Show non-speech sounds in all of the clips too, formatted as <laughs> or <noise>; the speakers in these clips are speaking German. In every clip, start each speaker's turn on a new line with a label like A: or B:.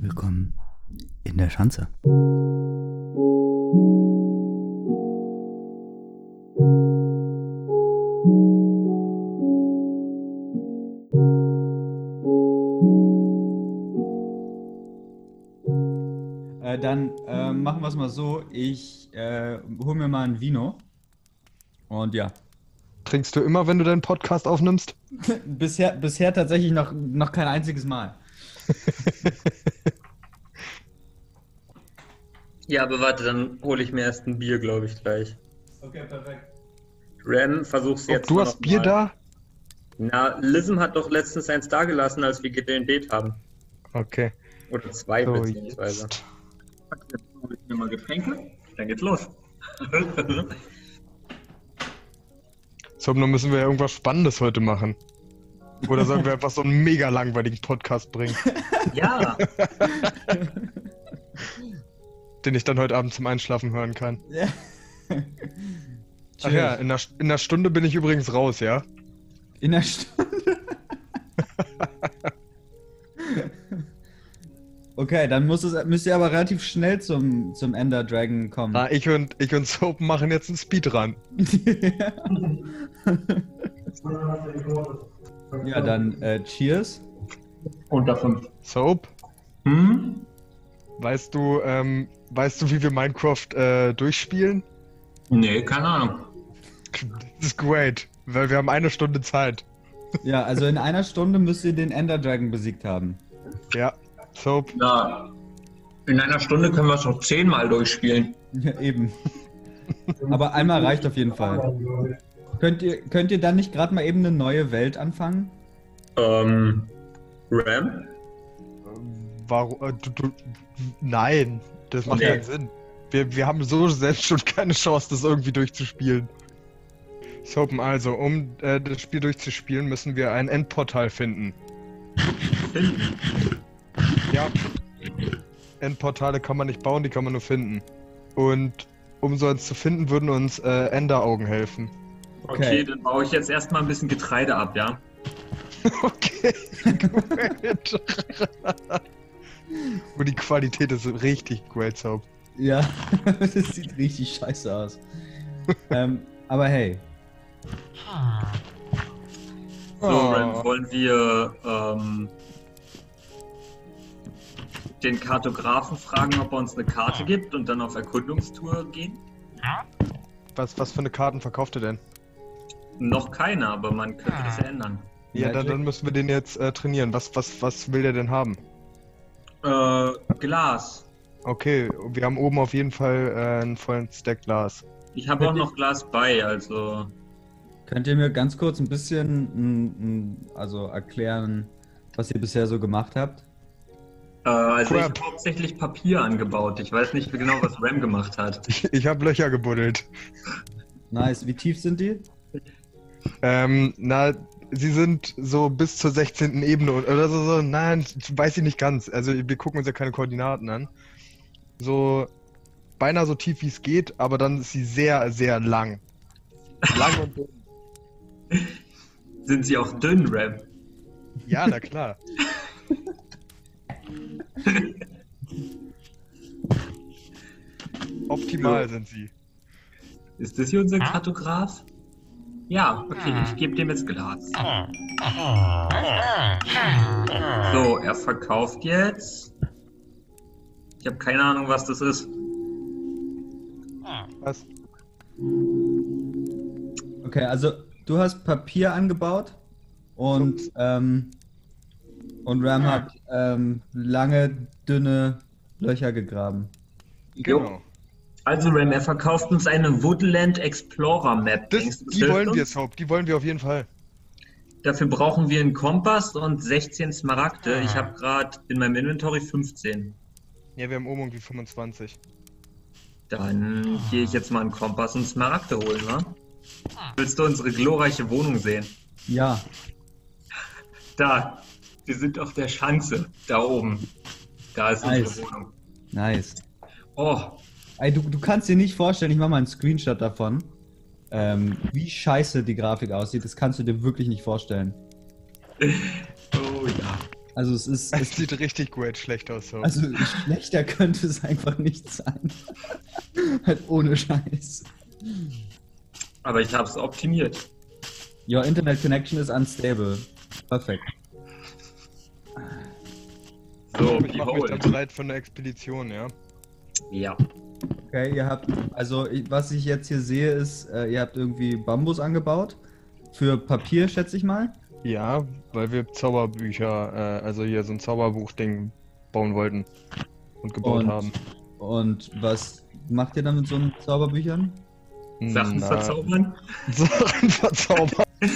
A: Willkommen in der Schanze. Äh, dann äh, machen wir es mal so. Ich äh, hol mir mal ein Vino. Und ja.
B: Trinkst du immer, wenn du deinen Podcast aufnimmst? <laughs>
A: bisher, bisher tatsächlich noch, noch kein einziges Mal. <laughs>
C: Ja, aber warte, dann hole ich mir erst ein Bier, glaube ich, gleich.
A: Okay, perfekt.
C: Ram, versuch's
B: Ob
C: jetzt.
B: du
C: mal
B: hast
C: noch
B: Bier
C: mal.
B: da?
C: Na, Lism hat doch letztens eins dagelassen, als wir gedreht haben.
B: Okay.
C: Oder zwei,
B: So,
C: beziehungsweise.
B: jetzt.
C: Jetzt hol ich mir mal Getränke, dann geht's los. <laughs>
B: So, dann müssen wir ja irgendwas Spannendes heute machen. Oder sollen wir <laughs> einfach so einen mega langweiligen Podcast bringen,
C: ja, <laughs>
B: den ich dann heute Abend zum Einschlafen hören kann?
A: Ja.
B: Ach ja, in einer, in einer Stunde bin ich übrigens raus, ja?
A: In der Stunde. <laughs> okay, dann muss es, müsst ihr aber relativ schnell zum, zum Ender Dragon kommen.
B: Ah, ich und, ich und Soap machen jetzt einen Speedrun. <laughs>
A: ja, dann äh, Cheers.
C: unter fünf.
B: Soap,
C: Hm?
B: weißt du, ähm, weißt du, wie wir Minecraft äh, durchspielen?
C: Nee, keine Ahnung.
B: Das ist great, weil wir haben eine Stunde Zeit.
A: Ja, also in einer Stunde müsst ihr den Ender Dragon besiegt haben.
B: Ja, Soap,
C: Na, in einer Stunde können wir es noch zehnmal durchspielen.
A: Ja, eben. Aber einmal reicht auf jeden Fall. Könnt ihr, könnt ihr dann nicht gerade mal eben eine neue Welt anfangen?
C: Ähm, Ram?
B: Warum, äh, du, du, nein, das macht
C: Nee.
B: keinen Sinn. Wir, wir haben so selbst schon keine Chance, das irgendwie durchzuspielen. Soap, also, um äh, das Spiel durchzuspielen, müssen wir ein Endportal finden.
C: Finden.
B: Ja. Endportale kann man nicht bauen, die kann man nur finden. Und um so eins zu finden, würden uns äh, Enderaugen helfen.
C: Okay.
A: Okay.
C: dann baue ich jetzt erstmal ein bisschen Getreide ab, ja? <laughs>
B: Okay, great. <laughs> Und die Qualität ist richtig great, Soap.
A: Ja, <laughs> das sieht richtig scheiße aus. ähm, aber hey,
C: So,
B: Oh.
C: Ram, wollen wir ähm, den Kartografen fragen, ob er uns eine Karte gibt und dann auf Erkundungstour gehen?
B: Was, was für eine Karten verkauft ihr denn?
C: Noch keine, aber man könnte das ja ändern.
B: Ja, dann, dann müssen wir den jetzt äh, trainieren. Was, was, was will der denn haben?
C: Äh, Glas.
B: Okay, wir haben oben auf jeden Fall äh, einen vollen Stack Glas.
C: Ich habe auch noch Glas bei, also.
A: könnt ihr mir ganz kurz ein bisschen mm, mm, also erklären, was ihr bisher so gemacht habt?
C: Äh, also ich
B: Crap.
C: habe hauptsächlich Papier angebaut. Ich weiß nicht genau, was Ram gemacht hat. <laughs>
B: Ich, ich habe Löcher gebuddelt.
A: Nice, wie tief sind die?
B: Ähm, na, sie sind so bis zur 16. Ebene und- oder so, so. Nein, weiß ich nicht ganz. Also wir gucken uns ja keine Koordinaten an. So beinahe so tief wie es geht, aber dann ist sie sehr, sehr lang. Lang und dünn. <laughs>
C: Sind sie auch dünn, Ram?
B: Ja, na klar. <laughs> Optimal sind sie.
C: Ist das hier unser Kartograf? Ja, okay, ich gebe dem jetzt Glas. So, er verkauft jetzt. Ich habe keine Ahnung, was das ist.
B: Was?
A: Okay, also du hast Papier angebaut und, ähm, und Ram hat ähm, lange, dünne Löcher gegraben.
C: Jo. Also, Ram, er verkauft uns eine Woodland Explorer Map.
B: Das,
C: Denkst du, das
B: die wollen wir,
C: uns?
B: Soap. Die wollen wir auf jeden Fall.
C: Dafür brauchen wir einen Kompass und 16 Smaragde. Ich habe gerade in meinem Inventory 15.
B: Ja, wir haben oben irgendwie 25.
C: Dann gehe ich jetzt mal einen Kompass und Smaragde holen, wa? Willst du unsere glorreiche Wohnung sehen?
A: Ja,
C: Da, wir sind auf der Schanze, da oben. Da ist
A: Nice.
C: unsere Wohnung.
A: nice.
C: Oh,
A: Ey, du, du kannst dir nicht vorstellen, ich mache mal einen Screenshot davon, ähm, wie scheiße die Grafik aussieht. Das kannst du dir wirklich nicht vorstellen. <laughs>
C: oh ja.
A: Also es ist.
B: Es
A: Es,
B: sieht richtig great schlecht aus. So.
A: also schlechter könnte es einfach nicht sein. <laughs> halt ohne Scheiß.
C: Aber ich habe es optimiert.
A: Your internet connection is unstable. Perfekt.
C: So,
B: ich mache mich dann bereit für eine Expedition, ja.
C: Ja.
A: Okay, ihr habt, also ich, was ich jetzt hier sehe, ist, äh, ihr habt irgendwie Bambus angebaut. Für Papier, schätze ich mal.
B: Ja, weil wir Zauberbücher, äh, also hier so ein Zauberbuch-Ding bauen wollten und gebaut
A: Und-
B: haben.
A: Und was macht ihr dann mit so einen Zauberbüchern?
C: Sachen
B: Na,
C: verzaubern. <laughs>
B: Sachen verzaubern. <laughs>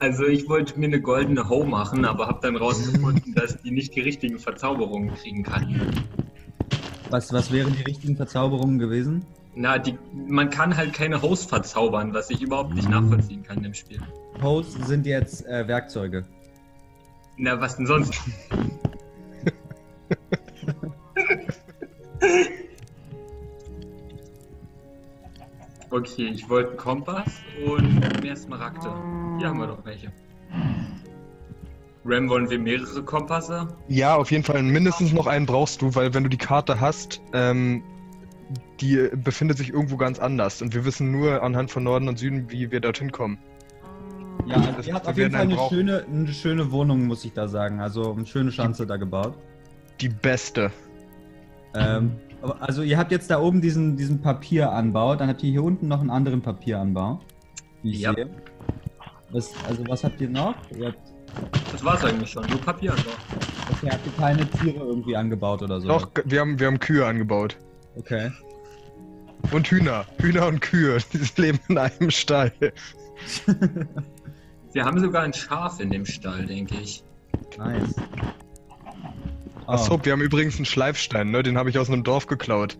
C: Also ich wollte mir eine goldene Hoe machen, aber habe dann rausgefunden, <laughs> dass die nicht die richtigen Verzauberungen kriegen kann.
A: Was, was wären die richtigen Verzauberungen gewesen?
C: Na, die, man kann halt keine Hoes verzaubern, was ich überhaupt nicht nachvollziehen kann im Spiel.
A: Hoes sind jetzt äh, Werkzeuge.
C: Na, was denn sonst? <laughs> okay, ich wollte einen Kompass und mehr Smaragde. Hier haben wir doch welche. Ram, wollen wir mehrere Kompasse?
B: Ja, auf jeden Fall mindestens noch einen brauchst du, weil wenn du die Karte hast, ähm, die befindet sich irgendwo ganz anders und wir wissen nur anhand von Norden und Süden, wie wir dorthin kommen.
A: Ja, also
B: Das-
A: ihr habt auf jeden Fall eine
B: brauchen.
A: schöne, eine schöne Wohnung, muss ich da sagen. Also eine schöne Schanze da gebaut.
B: Die beste.
A: Ähm, also ihr habt jetzt da oben diesen, diesen Papieranbau, dann habt ihr hier unten noch einen anderen Papieranbau. Wie ich
C: Ja.
A: sehe. Was, also was habt ihr noch? Ihr habt,
C: war's eigentlich schon, nur Papier einfach.
A: okay, habt ihr keine Tiere irgendwie angebaut oder so?
B: Doch, wir haben, wir haben Kühe angebaut.
A: Okay.
B: Und Hühner. Hühner und Kühe. <laughs> Die leben in einem Stall. <laughs>
C: Wir haben sogar ein Schaf in dem Stall, denke ich.
A: Nice. Oh,
B: Achso, wir haben übrigens einen Schleifstein, ne? Den habe ich aus einem Dorf geklaut.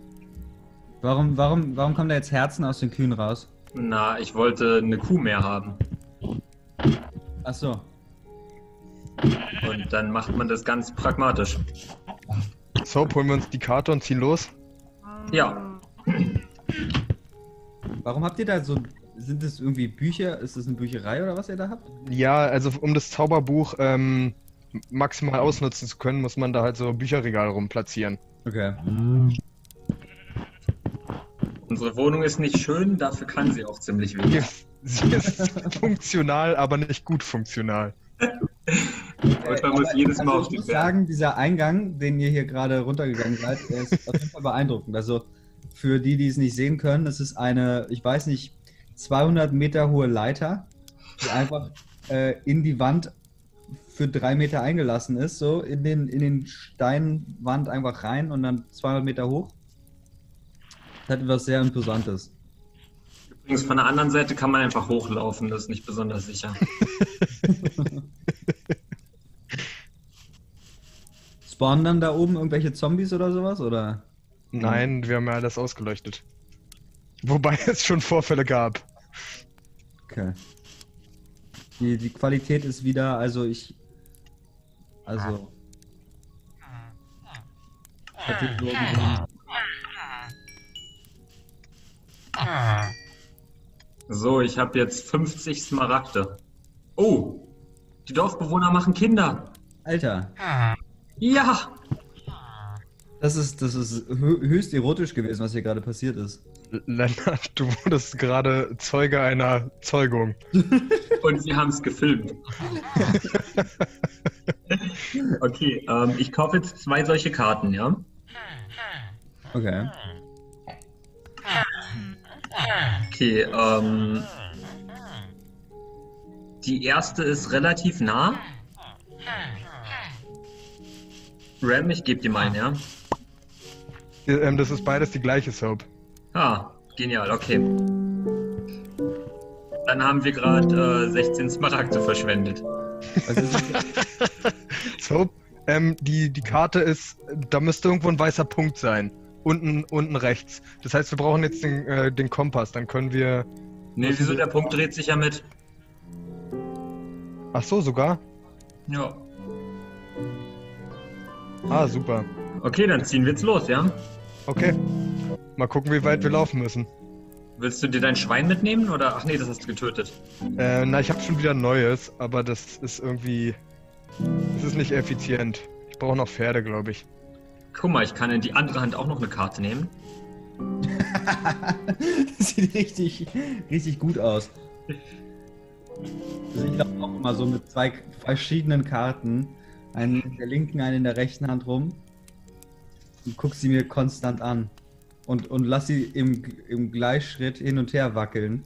A: warum, warum, warum kommen da jetzt Herzen aus den Kühen raus?
C: Na, ich wollte eine Kuh mehr haben.
A: Achso.
C: Und dann macht man das ganz pragmatisch.
B: So, holen wir uns die Karte und ziehen los.
C: Ja,
A: Warum habt ihr da so. Sind das irgendwie Bücher? Ist das eine Bücherei oder was ihr da habt?
B: Ja, also um das Zauberbuch ähm, maximal ausnutzen zu können, muss man da halt so Bücherregale rumplatzieren.
A: Okay.
C: unsere Wohnung ist nicht schön, dafür kann sie auch ziemlich wenig. <laughs>
B: sie ist funktional, aber nicht gut funktional.
C: Und man muss
A: Aber-
C: jedes Mal
A: also
C: auf
A: ich muss sagen, dieser Eingang, den ihr hier gerade runtergegangen seid, ist auf jeden Fall beeindruckend. Also für die, die es nicht sehen können, es ist eine, ich weiß nicht, 200 Meter hohe Leiter, die einfach äh, in die Wand für drei Meter eingelassen ist, so in den, in den Steinwand einfach rein und dann 200 Meter hoch. Das hat etwas sehr Imposantes.
C: Übrigens, von der anderen Seite kann man einfach hochlaufen, das ist nicht besonders sicher. <laughs>
A: Spawnen dann da oben irgendwelche Zombies oder sowas? Oder?
B: Nein, wir haben ja alles ausgeleuchtet. Wobei es schon Vorfälle gab.
A: Okay. Die, die Qualität ist wieder, also ich. Also. Hat so ein-
C: So, ich habe jetzt 50 Smaragde. Oh, die Dorfbewohner machen Kinder.
A: Alter,
C: Ja,
A: das ist, das ist hö höchst erotisch gewesen, was hier gerade passiert ist.
B: Lennart, du wurdest gerade Zeuge einer Zeugung. <laughs>
C: und sie haben es gefilmt. <laughs> okay, ähm, ich kaufe jetzt zwei solche Karten, ja?
A: Okay.
C: Okay, ähm. Die erste ist relativ nah. Ram, ich gebe dir mal, ja?
B: Äh, Ähm, das ist beides die gleiche Soap.
C: Ah, genial, okay. Dann haben wir gerade äh, 16 Smaragde verschwendet.
A: Das? <laughs>
B: Soap, ähm, die, die Karte ist, da müsste irgendwo ein weißer Punkt sein. Unten, unten rechts. Das heißt, wir brauchen jetzt den, äh, den Kompass. Dann können wir.
C: Nee, wieso der Punkt dreht sich ja mit?
B: Ach so, sogar?
C: Ja.
B: Ah, super.
C: Okay, dann ziehen wir jetzt los, ja?
B: Okay. Mal gucken, wie weit wir laufen müssen.
C: Willst du dir dein Schwein mitnehmen oder? Ach nee, das hast du getötet.
B: Äh, na, ich habe schon wieder ein neues, aber das ist irgendwie. Das ist nicht effizient. Ich brauche noch Pferde, glaube ich.
C: Guck mal, ich kann in die andere Hand auch noch eine Karte nehmen. <laughs>
A: Sieht richtig, richtig gut aus. Also ich laufe auch immer so mit zwei verschiedenen Karten. Einen in der linken, einen in der rechten Hand rum. Und guck sie mir konstant an. Und, und lass sie im, im Gleichschritt hin und her wackeln.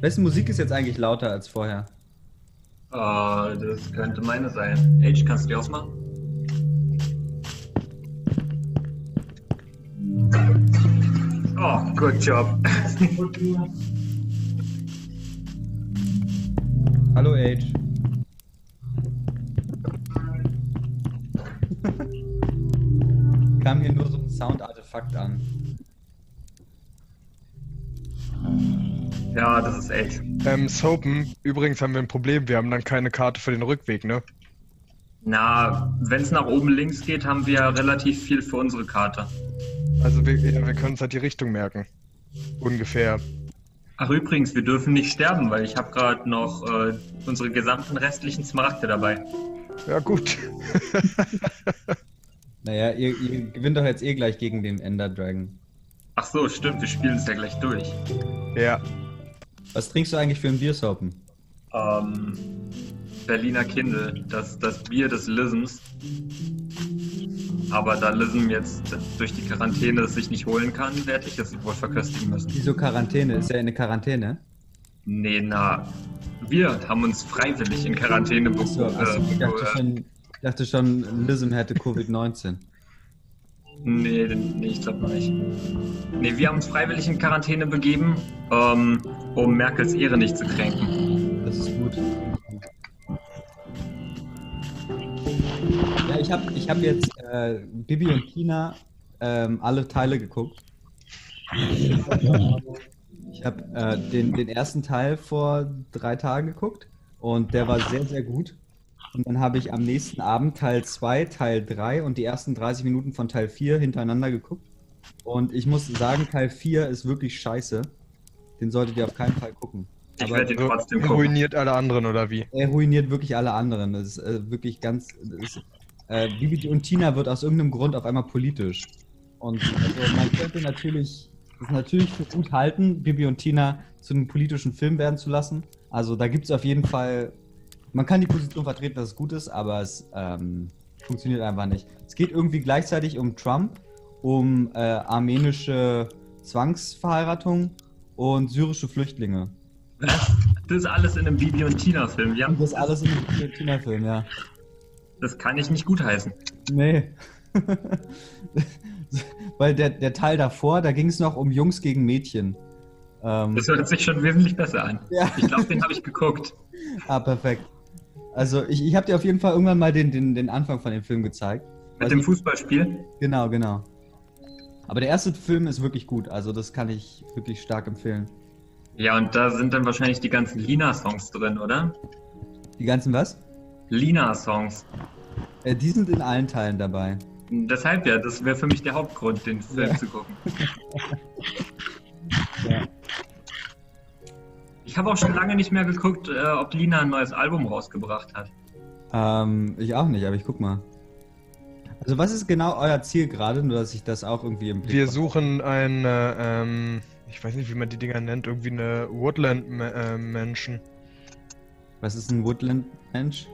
A: Wessen Musik ist jetzt eigentlich lauter als vorher?
C: Äh, das könnte meine sein. Age, kannst du die ausmachen? Oh, good job.
A: Hallo Age. Kam hier nur so ein Soundartefakt an.
C: ja, das ist Age.
B: Ähm, Sopen, übrigens haben wir ein Problem. Wir haben dann keine Karte für den Rückweg, ne?
C: Na, wenn es nach oben links geht, haben wir relativ viel für unsere Karte.
B: Also wir, ja, wir können uns halt die Richtung merken. Ungefähr.
C: Ach übrigens, wir dürfen nicht sterben, weil ich habe gerade noch äh, unsere gesamten restlichen Smaragde dabei.
B: Ja, gut. <laughs>
A: Naja, ihr, ihr gewinnt doch jetzt eh gleich gegen den Ender Dragon.
C: Ach so, stimmt, wir spielen es ja gleich durch.
B: ja.
A: Was trinkst du eigentlich für ein Biersopen?
C: Ähm, Berliner Kindle, das, das Bier des Lisms. Aber da Lism jetzt durch die Quarantäne es sich nicht holen kann, werde ich es wohl verköstigen müssen.
A: Wieso Quarantäne? Ist ja eine Quarantäne.
C: Nee, na, wir haben uns freiwillig in Quarantäne be
A: Achso, achso, ich dachte schon, dachte schon, Lism hätte Covid-19.
C: Nee, nee, ich glaube nicht. Nee, wir haben uns freiwillig in Quarantäne begeben, ähm, um Merkels Ehre nicht zu kränken.
A: Ich habe ich hab jetzt äh, Bibi und Tina ähm, alle Teile geguckt. Ich habe äh, den, den ersten Teil vor drei Tagen geguckt und der war sehr, sehr gut. Und dann habe ich am nächsten Abend Teil 2, Teil 3 und die ersten 30 Minuten von Teil 4 hintereinander geguckt. Und ich muss sagen, Teil 4 ist wirklich scheiße. Den solltet ihr auf keinen Fall gucken.
C: Ich
A: Aber-
C: werde ihn trotzdem gucken.
B: Ruiniert alle anderen, oder wie?
A: er ruiniert wirklich alle anderen. Das ist äh, wirklich ganz. Das ist, äh, Bibi und Tina wird aus irgendeinem Grund auf einmal politisch. Und also man könnte natürlich das natürlich für gut halten, Bibi und Tina zu einem politischen Film werden zu lassen. Also da gibt es auf jeden Fall. Man kann die Position vertreten, dass es gut ist, aber es ähm, funktioniert einfach nicht. Es geht irgendwie gleichzeitig um Trump, um äh, armenische Zwangsverheiratung und syrische Flüchtlinge.
C: Das ist alles in einem Bibi und Tina-Film. Ja,
A: das alles in einem Bibi und Tina-Film, ja.
C: Das kann ich nicht gutheißen.
A: Nee. <laughs> Weil der, der Teil davor, da ging es noch um Jungs gegen Mädchen. Ähm,
C: Das hört sich schon wesentlich besser an.
A: ja,
C: Ich glaube, den habe ich geguckt. <laughs>
A: ah, perfekt. Also ich, ich habe dir auf jeden Fall irgendwann mal den, den, den Anfang von dem Film gezeigt.
C: Mit dem Fußballspiel.
A: Genau, genau. Aber der erste Film ist wirklich gut, also das kann ich wirklich stark empfehlen.
C: Ja, und da sind dann wahrscheinlich die ganzen Lina-Songs drin, oder?
A: Die ganzen was?
C: Lina-Songs.
A: Äh, die sind in allen Teilen dabei.
C: Deshalb ja, das wäre für mich der Hauptgrund, den Film
A: Ja.
C: zu gucken.
A: Ja.
C: Ich habe auch schon lange nicht mehr geguckt, äh, ob Lina ein neues Album rausgebracht hat.
A: Ähm, ich auch nicht, aber ich guck mal. Also was ist genau euer Ziel gerade, nur dass ich das auch irgendwie im Blick
B: Wir suchen eine, ähm, ich weiß nicht, wie man die Dinger nennt, irgendwie eine Woodland-Menschen.
A: Was ist ein Woodland-Mensch?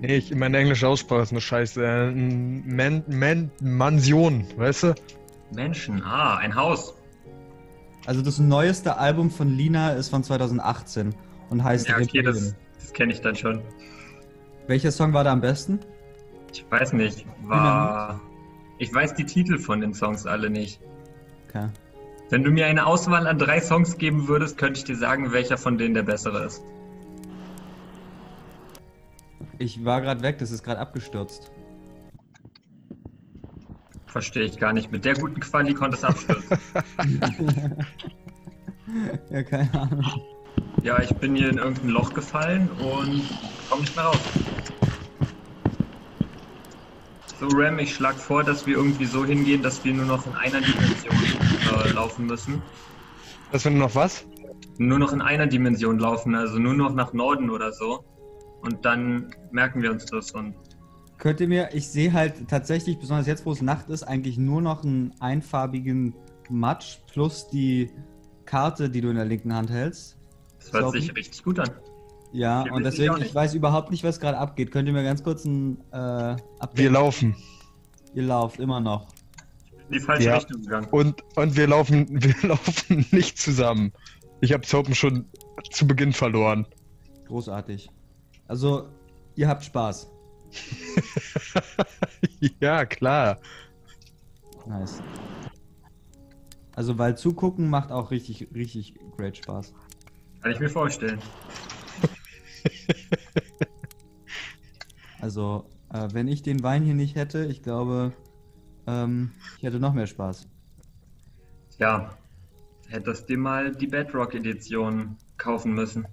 B: Nee, ich, meine englische Aussprache ist eine Scheiße. Äh, Man, Man, Mansion, weißt du?
C: Menschen, ah, ein Haus.
A: Also das neueste Album von Lina ist von 2018 und heißt
C: Ja, okay, das, das kenne ich dann schon.
A: Welcher Song war da am besten?
C: Ich weiß nicht, war. Ich weiß die Titel von den Songs alle nicht.
A: Okay.
C: Wenn du mir eine Auswahl an drei Songs geben würdest, könnte ich dir sagen, welcher von denen der bessere ist.
A: Ich war gerade weg, das ist gerade abgestürzt.
C: Verstehe ich gar nicht. Mit der guten Quali konnte es abstürzen. <laughs>
A: ja, keine Ahnung.
C: ja, ich bin hier in irgendein Loch gefallen und komme nicht mehr raus. So, Ram, ich schlage vor, dass wir irgendwie so hingehen, dass wir nur noch in einer Dimension äh, laufen müssen.
B: Das wenn du noch was?
C: Nur noch in einer Dimension laufen, also nur noch nach Norden oder so. Und dann merken wir uns das und
A: Könnt ihr mir, ich sehe halt tatsächlich, besonders jetzt, wo es Nacht ist, eigentlich nur noch einen einfarbigen Matsch plus die Karte, die du in der linken Hand hältst.
C: das hört sich richtig gut an.
A: Ja,
C: Wir
A: und deswegen, ich weiß überhaupt nicht, was gerade abgeht. Könnt ihr mir ganz kurz ein äh, Update?
B: Wir laufen.
A: Ihr lauft immer noch.
C: In die falsche
B: Ja.
C: Richtung gegangen.
B: Und, und wir laufen, <laughs> wir laufen nicht zusammen. Ich habe Soapen schon zu Beginn verloren.
A: Großartig. Also, ihr habt Spaß. <laughs>
B: ja, klar.
A: Nice. Also, weil zugucken macht auch richtig, richtig great Spaß.
C: Kann ich mir vorstellen. <laughs>
A: Also, äh, wenn ich den Wein hier nicht hätte, ich glaube, ähm, ich hätte noch mehr Spaß.
C: Ja, hättest dir mal die Bedrock-Edition kaufen müssen.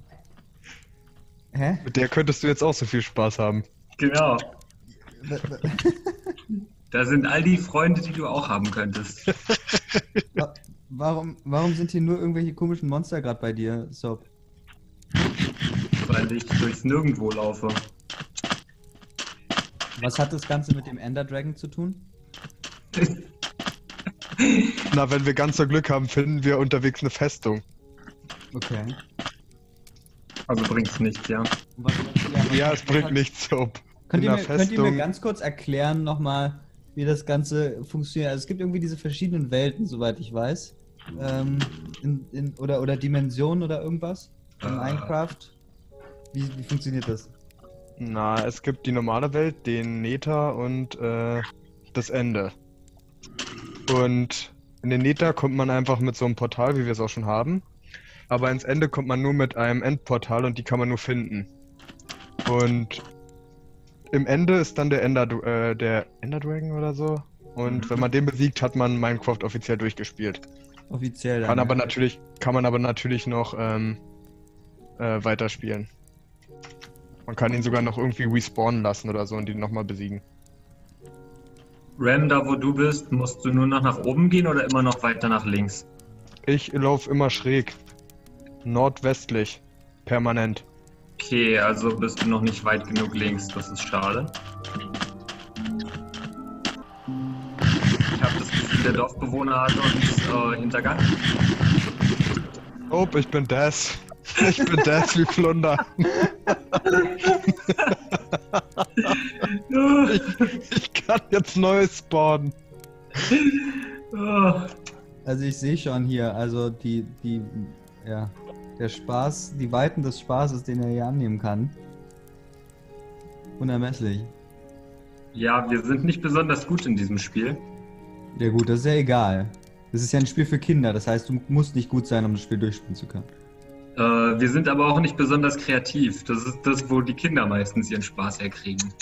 A: Hä?
B: Mit der könntest du jetzt auch so viel Spaß haben.
C: Genau. <laughs> Da sind all die Freunde, die du auch haben könntest. <laughs>
A: Wa- Warum, warum sind hier nur irgendwelche komischen Monster gerade bei dir, Soap?
C: weil ich durchs Nirgendwo laufe.
A: Was hat das Ganze mit dem Ender Dragon zu tun? <laughs>
B: Na, wenn wir ganz so Glück haben, finden wir unterwegs eine Festung.
A: Okay.
C: Also bringt's nichts, ja.
B: Ja, es bringt nichts, Soap.
A: Könnt
B: In
A: ihr, mir, könnt ihr mir ganz kurz erklären nochmal, wie das Ganze funktioniert? Also es gibt irgendwie diese verschiedenen Welten, soweit ich weiß. Ähm, in, in, oder, oder Dimensionen oder irgendwas in
C: Ah.
A: Minecraft. Wie, wie funktioniert das?
B: Na, es gibt die normale Welt, den Nether und äh, das Ende. Und in den Nether kommt man einfach mit so einem Portal, wie wir es auch schon haben. Aber ins Ende kommt man nur mit einem Endportal und die kann man nur finden. Und im Ende ist dann der Ender, äh, der Ender Dragon oder so. Und
C: Mhm.
B: wenn man den besiegt, hat man Minecraft offiziell durchgespielt.
A: Offiziell.
B: Kann
A: dann,
B: aber
A: ja.
B: natürlich, kann man aber natürlich noch ähm, äh, weiterspielen. Man kann ihn sogar noch irgendwie respawnen lassen oder so und ihn nochmal besiegen.
C: Ram, da wo du bist, musst du nur noch nach oben gehen oder immer noch weiter nach links?
B: Ich laufe immer schräg. Nordwestlich. Permanent.
C: Okay, also bist du noch nicht weit genug links, das ist schade. Ich habe das Gefühl, der Dorfbewohner hat uns äh, hintergangen.
B: Oh, ich bin das. Ich bin das wie Flunder. Ich kann jetzt neu spawnen.
C: Ah,
A: Also ich sehe schon hier, also die, die, ja, der Spaß, die Weiten des Spaßes, den er hier annehmen kann. Unermesslich.
C: ja, wir sind nicht besonders gut in diesem Spiel.
A: Ja gut, das ist ja egal. Das ist ja ein Spiel für Kinder, das heißt, du musst nicht gut sein, um das Spiel durchspielen zu können.
C: Äh, wir sind aber auch nicht besonders kreativ. Das ist das, wo die Kinder meistens ihren Spaß herkriegen.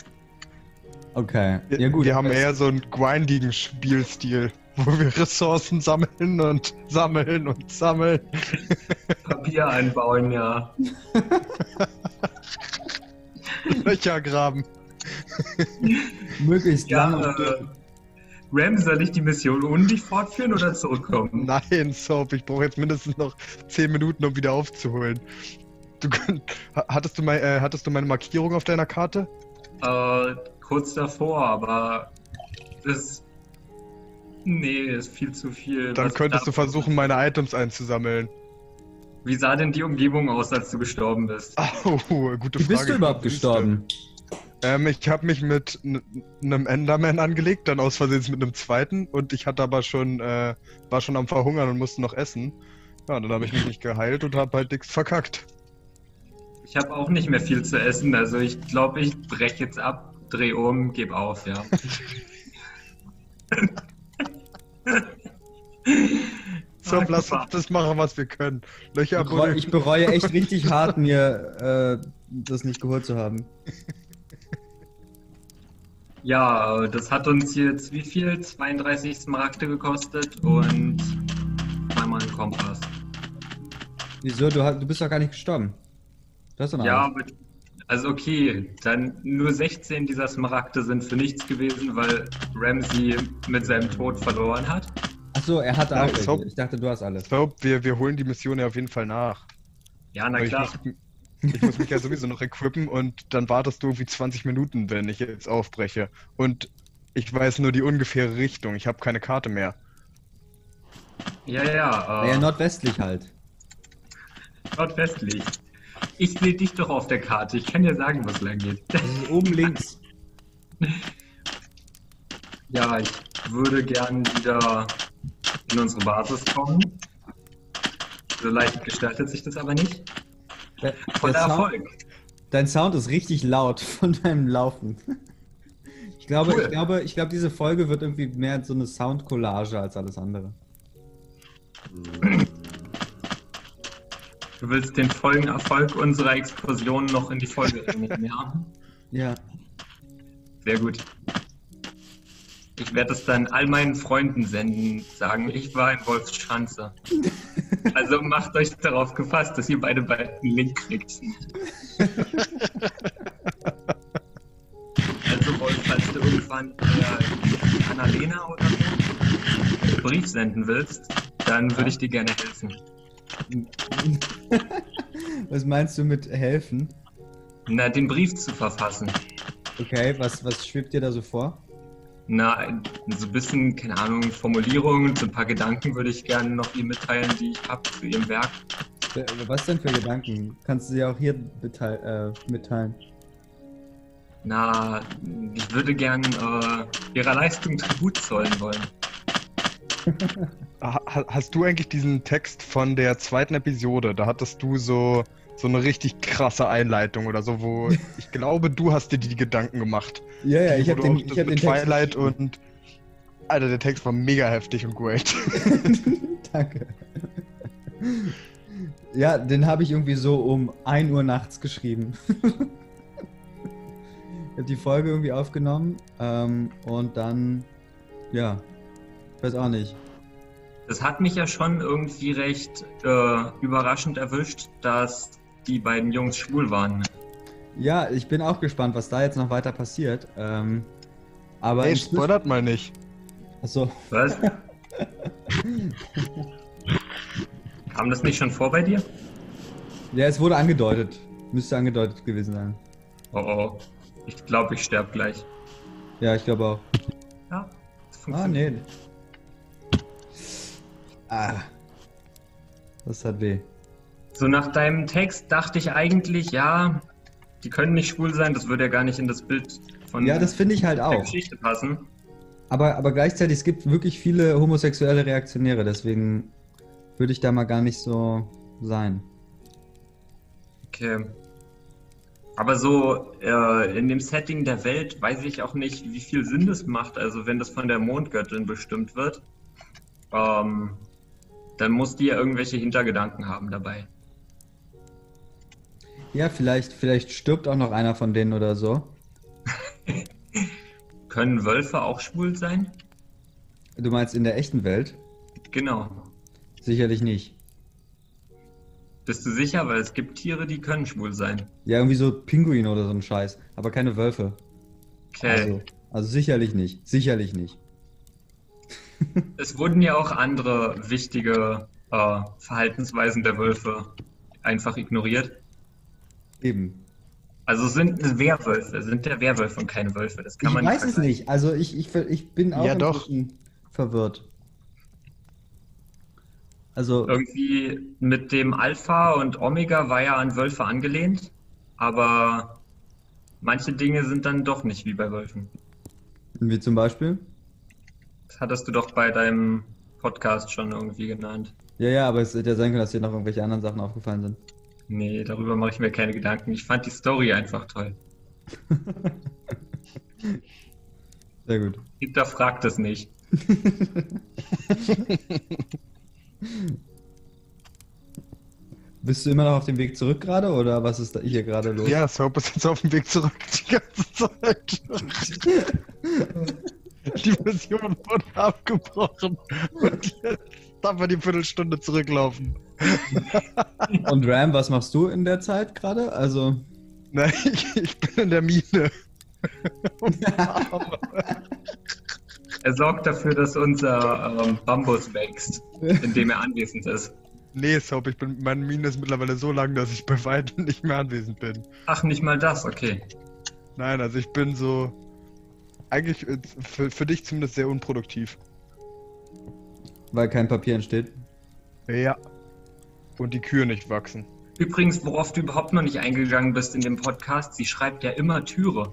A: Okay,
B: Wir,
A: ja gut.
B: wir haben eher so einen grindigen Spielstil, wo wir Ressourcen sammeln und sammeln und sammeln.
C: Papier einbauen, ja.
B: Löcher graben.
A: möglichst
C: Ja,
A: und
C: äh, Ram, soll ich die Mission ohne dich fortführen oder zurückkommen?
B: Nein, Soap, ich brauche jetzt mindestens noch 10 Minuten, um wieder aufzuholen. Du, hattest, du mein, äh, hattest du meine Markierung auf deiner Karte?
C: Äh, kurz davor, aber das. Nee, ist viel zu viel.
B: Dann
C: Was
B: könntest du versuchen, meine Items einzusammeln.
C: Wie sah denn die Umgebung aus, als du gestorben bist? <laughs>
B: Oh, gute
A: Wie
B: Frage.
A: bist du überhaupt gestorben?
B: Ähm, ich habe mich mit einem Enderman angelegt, dann aus Versehen mit einem zweiten und ich hatte aber schon, äh, war schon am Verhungern und musste noch essen. Ja, dann habe ich mich nicht geheilt und habe halt nichts verkackt.
C: Ich habe auch nicht mehr viel zu essen, also ich glaube, ich breche jetzt ab, dreh um, gebe auf, ja. <laughs> <laughs>
B: So,
C: Ah,
B: lass uns das machen, was wir können. Löcher
A: Ich bereue, ich bereue echt richtig hart, mir äh, das nicht geholt zu haben.
C: Ja, das hat uns jetzt wie viel? 32 Smaragde gekostet und einmal einen Kompass.
A: Wieso? Du, hast- du bist doch gar nicht gestorben. Du hast doch noch
C: Ja,
A: alles.
C: aber, also okay, dann nur 16 dieser Smaragde sind für nichts gewesen, weil Ramsey mit seinem Tod verloren hat.
A: Achso, er auch welche.
B: so-
A: Ich dachte, du hast alles.
B: So, wir, wir holen die Mission ja auf jeden Fall nach.
C: Ja, na
B: ich
C: klar.
B: muss, Ich muss mich ja sowieso noch equippen und dann wartest du irgendwie 20 Minuten, wenn ich jetzt aufbreche. Und ich weiß nur die ungefähre Richtung. Ich habe keine Karte mehr.
C: Ja, ja. Äh,
A: Ja, nordwestlich halt.
C: nordwestlich. Ich sehe dich doch auf der Karte. Ich kann dir sagen, was lang geht.
A: Oben links. <laughs>
C: Ja, ich würde gern wieder in unsere Basis kommen. So leicht gestaltet sich das aber nicht.
A: Der,
C: Voller
A: der Sound,
C: Erfolg.
A: dein Sound ist richtig laut <laughs> von deinem Laufen. Ich glaube,
C: Cool.
A: ich glaube, ich glaube, diese Folge wird irgendwie mehr so eine Soundcollage als alles andere.
C: Du willst den vollen Erfolg unserer Explosion noch in die Folge mitnehmen, ja?
A: Ja.
C: Sehr gut. Ich werde es dann all meinen Freunden senden, sagen, ich war in Wolfschanze. <laughs> Also macht euch darauf gefasst, dass ihr beide bald einen Link kriegt. Also Wolf, falls du irgendwann der Annalena oder so einen Brief senden willst, dann würde ich dir gerne helfen. <laughs>
A: Was meinst du mit helfen?
C: Na, den Brief zu verfassen.
A: Okay, was, was schwebt dir da so vor?
C: Na, so ein bisschen, keine Ahnung, Formulierungen, so ein paar Gedanken würde ich gerne noch ihr mitteilen, die ich habe zu ihrem Werk.
A: Was denn für Gedanken? Kannst du sie auch hier äh, mitteilen?
C: Na, ich würde gern äh, ihrer Leistung Tribut zollen wollen. <laughs>
B: Ha hast du eigentlich diesen Text von der zweiten Episode? Da hattest du so, so eine richtig krasse Einleitung oder so, wo <laughs> ich glaube, du hast dir die Gedanken gemacht.
A: Ja, ja,
B: Die,
A: ich habe den, ich hab den Text
B: Twilight
A: geschrieben.
B: und. Alter, der Text war mega heftig und great. <laughs> <laughs>
A: Danke. Ja, den habe ich irgendwie so um 1 Uhr nachts geschrieben. ich habe die Folge irgendwie aufgenommen ähm, und dann, ja, weiß auch nicht.
C: Das hat mich ja schon irgendwie recht äh, überraschend erwischt, dass die beiden Jungs schwul waren.
A: Ja, ich bin auch gespannt, was da jetzt noch weiter passiert. Ähm, aber
B: Ey,
A: inzwischen-
B: spoilert mal nicht.
A: Achso,
C: Was? <laughs> Kam das nicht schon vor bei dir?
A: ja, es wurde angedeutet. Müsste angedeutet gewesen sein.
C: Oh oh. Ich glaube, ich sterbe gleich.
A: Ja, ich glaube auch.
C: Ja, das
A: Ah,
C: funktioniert.
A: nee. Ah. Das hat weh.
C: So nach deinem Text dachte ich eigentlich, ja, die können nicht schwul sein, das würde ja gar nicht in das Bild von
A: Ja, das finde ich halt auch.
C: Geschichte passen.
A: Aber, aber gleichzeitig, es gibt wirklich viele homosexuelle Reaktionäre, deswegen würde ich da mal gar nicht so sein.
C: Okay. Aber so äh, in dem Setting der Welt weiß ich auch nicht, wie viel Sinn das macht. Also wenn das von der Mondgöttin bestimmt wird, ähm, dann muss die ja irgendwelche Hintergedanken haben dabei.
A: Ja, vielleicht, vielleicht stirbt auch noch einer von denen oder so. <laughs>
C: Können Wölfe auch schwul sein?
A: Du meinst in der echten Welt?
C: Genau.
A: Sicherlich nicht.
C: Bist du sicher? Weil es gibt Tiere, die können schwul sein.
A: Ja, irgendwie so Pinguine oder so ein Scheiß. Aber keine Wölfe.
C: Okay.
A: Also, also sicherlich nicht. Sicherlich nicht.
C: Es wurden ja auch andere wichtige äh, Verhaltensweisen der Wölfe einfach ignoriert.
A: Eben.
C: Also sind es Werwölfe, sind der Werwölfe und keine Wölfe. Das kann
A: Ich
C: man
A: weiß es nicht. Also ich, ich, ich bin auch
B: Ja, doch.
A: verwirrt. Also,
C: Irgendwie mit dem Alpha und Omega war ja an Wölfe angelehnt, aber manche Dinge sind dann doch nicht wie bei Wölfen.
A: wie zum Beispiel?
C: Hattest du doch bei deinem Podcast schon irgendwie genannt.
A: Ja, ja, aber es hätte ja sein können, dass dir noch irgendwelche anderen Sachen aufgefallen sind.
C: Nee, darüber mache ich mir keine Gedanken. Ich fand die Story einfach toll. <laughs>
A: Sehr gut.
C: Hinterfragt es nicht. <laughs>
A: Bist du immer noch auf dem Weg zurück gerade oder was ist da hier gerade los?
B: Ja, Soap ist jetzt auf dem Weg zurück die ganze Zeit. <laughs> die Mission wurde abgebrochen und jetzt darf er die Viertelstunde zurücklaufen.
A: Und Ram, was machst du in der Zeit gerade? Also,
B: Nein, ich, ich bin in der Mine.
C: Er sorgt dafür, dass unser ähm, Bambus wächst, indem er anwesend ist.
B: Nee, Soap, ich bin, meine Mine ist mittlerweile so lang, dass ich bei weitem nicht mehr anwesend bin.
C: Ach, nicht mal das, okay.
B: Nein, also ich bin so. Eigentlich äh, für, für dich zumindest sehr unproduktiv.
A: Weil kein Papier entsteht.
B: Ja. Und die Kühe nicht wachsen.
C: Übrigens, worauf du überhaupt noch nicht eingegangen bist in dem Podcast, sie schreibt ja immer Türe.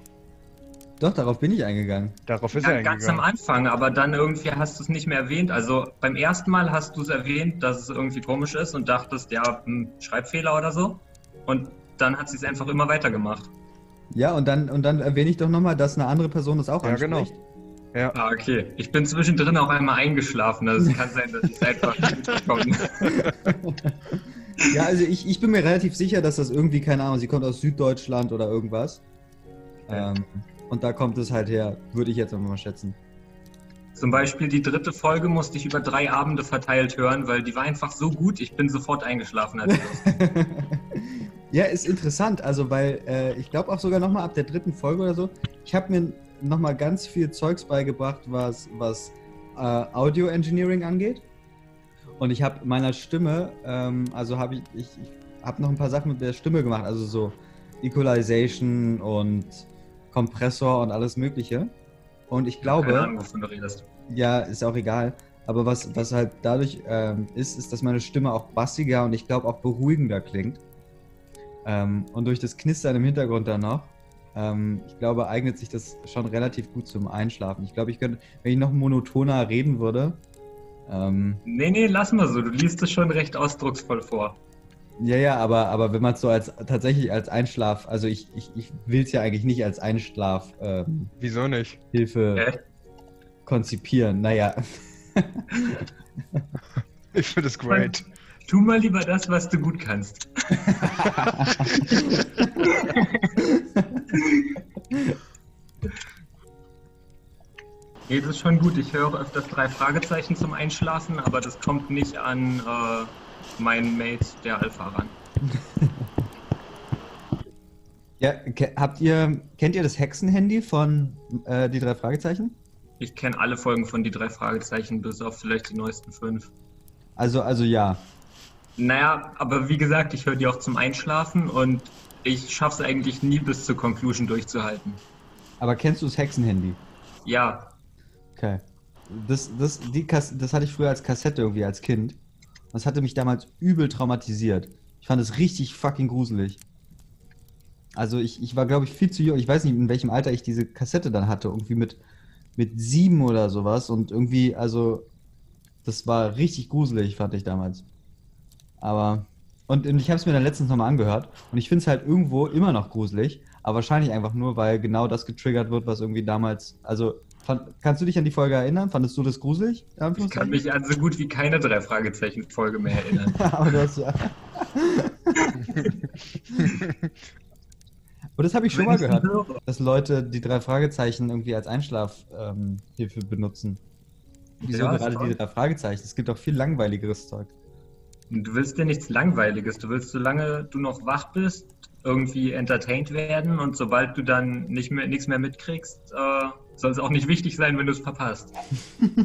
A: Doch, darauf bin ich eingegangen.
B: Darauf ist
C: Ja,
B: er
C: ganz am
B: eingegangen.
C: Anfang, aber dann irgendwie hast du es nicht mehr erwähnt. Also beim ersten Mal hast du es erwähnt, dass es irgendwie komisch ist und dachtest, ja, ein Schreibfehler oder so. Und dann hat sie es einfach immer weitergemacht.
A: Ja, und dann, und dann erwähne ich doch nochmal, dass eine andere Person das auch
B: Ja, genau.
A: anspricht.
B: Ja.
C: Ah, okay. Ich bin zwischendrin auch einmal eingeschlafen. Also es kann sein, dass ich einfach nicht mitgekommen <laughs>
A: Ja, also ich, ich bin mir relativ sicher, dass das irgendwie, keine Ahnung, sie kommt aus Süddeutschland oder irgendwas.
C: Ja.
A: Ähm, und da kommt es halt her, würde ich jetzt einfach mal schätzen.
C: Zum Beispiel die dritte Folge musste ich über drei Abende verteilt hören, weil die war einfach so gut, ich bin sofort eingeschlafen. <laughs> Als ich
A: ja, ist interessant, also weil äh, ich glaube auch sogar nochmal ab der dritten Folge oder so, ich habe mir nochmal ganz viel Zeugs beigebracht, was, was äh, Audio Engineering angeht. Und ich habe meiner Stimme, ähm, also habe ich, ich, ich habe noch ein paar Sachen mit der Stimme gemacht, also so Equalization und Kompressor und alles Mögliche. Und ich glaube.
C: Keine Ahnung, wovon du redest.
A: Ja, ist auch egal. Aber was, was halt dadurch ähm, ist, ist, dass meine Stimme auch bassiger und ich glaube auch beruhigender klingt. Ähm, und durch das Knistern im Hintergrund dann noch, ähm, ich glaube, eignet sich das schon relativ gut zum Einschlafen. Ich glaube, ich könnte, wenn ich noch monotoner reden würde, ähm,
C: Nee, nee, lass mal so. Du liest es schon recht ausdrucksvoll vor.
A: ja, ja, aber, aber wenn man es so als tatsächlich als Einschlaf, also ich, ich, ich will es ja eigentlich nicht als Einschlafhilfe ähm,
B: Wieso nicht?
A: Hilfe
C: Hä?
A: konzipieren. Naja. <laughs>
B: Ich finde es great.
C: Tu mal lieber das, was du gut kannst. <laughs> Nee, das ist schon gut. Ich höre öfters drei Fragezeichen zum Einschlafen, aber das kommt nicht an äh, meinen Mate, der Alpha, ran.
A: Ja, habt ihr, kennt ihr das Hexenhandy von äh, die drei Fragezeichen?
C: Ich kenne alle Folgen von die drei Fragezeichen, bis auf vielleicht die neuesten fünf.
A: Also, also ja.
C: Naja, aber wie gesagt, ich höre die auch zum Einschlafen und ich schaffe es eigentlich nie bis zur Conclusion durchzuhalten.
A: Aber kennst du das Hexenhandy?
C: Ja,
A: Okay. Das, das, die Kas das hatte ich früher als Kassette irgendwie als Kind. Das hatte mich damals übel traumatisiert. Ich fand es richtig fucking gruselig. Also ich, ich war, glaube ich, viel zu jung. Ich weiß nicht, in welchem Alter ich diese Kassette dann hatte. Irgendwie mit, mit sieben oder sowas. Und irgendwie, also, das war richtig gruselig, fand ich damals. Aber, und, und ich habe es mir dann letztens nochmal angehört. Und ich finde es halt irgendwo immer noch gruselig. Aber wahrscheinlich einfach nur, weil genau das getriggert wird, was irgendwie damals, also, fand, kannst du dich an die Folge erinnern? Fandest du das gruselig?
C: ich kann mich an so gut wie keine drei Fragezeichen-Folge mehr erinnern. <laughs>
A: Aber du hast ja. <laughs> Und das habe ich schon mal gehört, dass Leute die drei Fragezeichen irgendwie als Einschlafhilfe ähm, benutzen. Wieso
C: Ja,
A: gerade die drei Fragezeichen? Es gibt auch viel langweiligeres Zeug.
C: Du willst ja nichts Langweiliges. Du willst, solange du noch wach bist, irgendwie entertained werden und sobald du dann nicht mehr, nichts mehr mitkriegst, äh, soll es auch nicht wichtig sein, wenn du es verpasst. <laughs>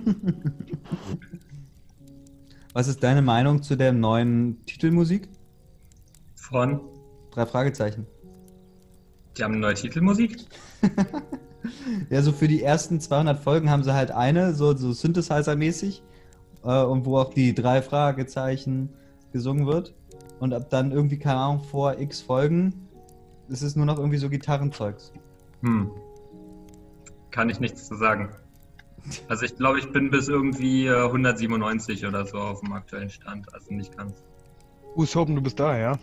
A: Was ist deine Meinung zu der neuen Titelmusik?
C: Von,
A: Drei Fragezeichen.
C: die haben eine neue Titelmusik? <laughs>
A: Ja, so für die ersten 200 Folgen haben sie halt eine, so, so Synthesizer-mäßig, äh, und wo auch die drei Fragezeichen gesungen wird. Und ab dann irgendwie, keine Ahnung, vor x Folgen ist es nur noch irgendwie so Gitarrenzeugs.
C: Hm. Kann ich nichts zu sagen. Also ich glaube, ich bin bis irgendwie äh, 197 oder so auf dem aktuellen Stand. Also nicht ganz.
B: Uh, Soapen, du bist da, ja?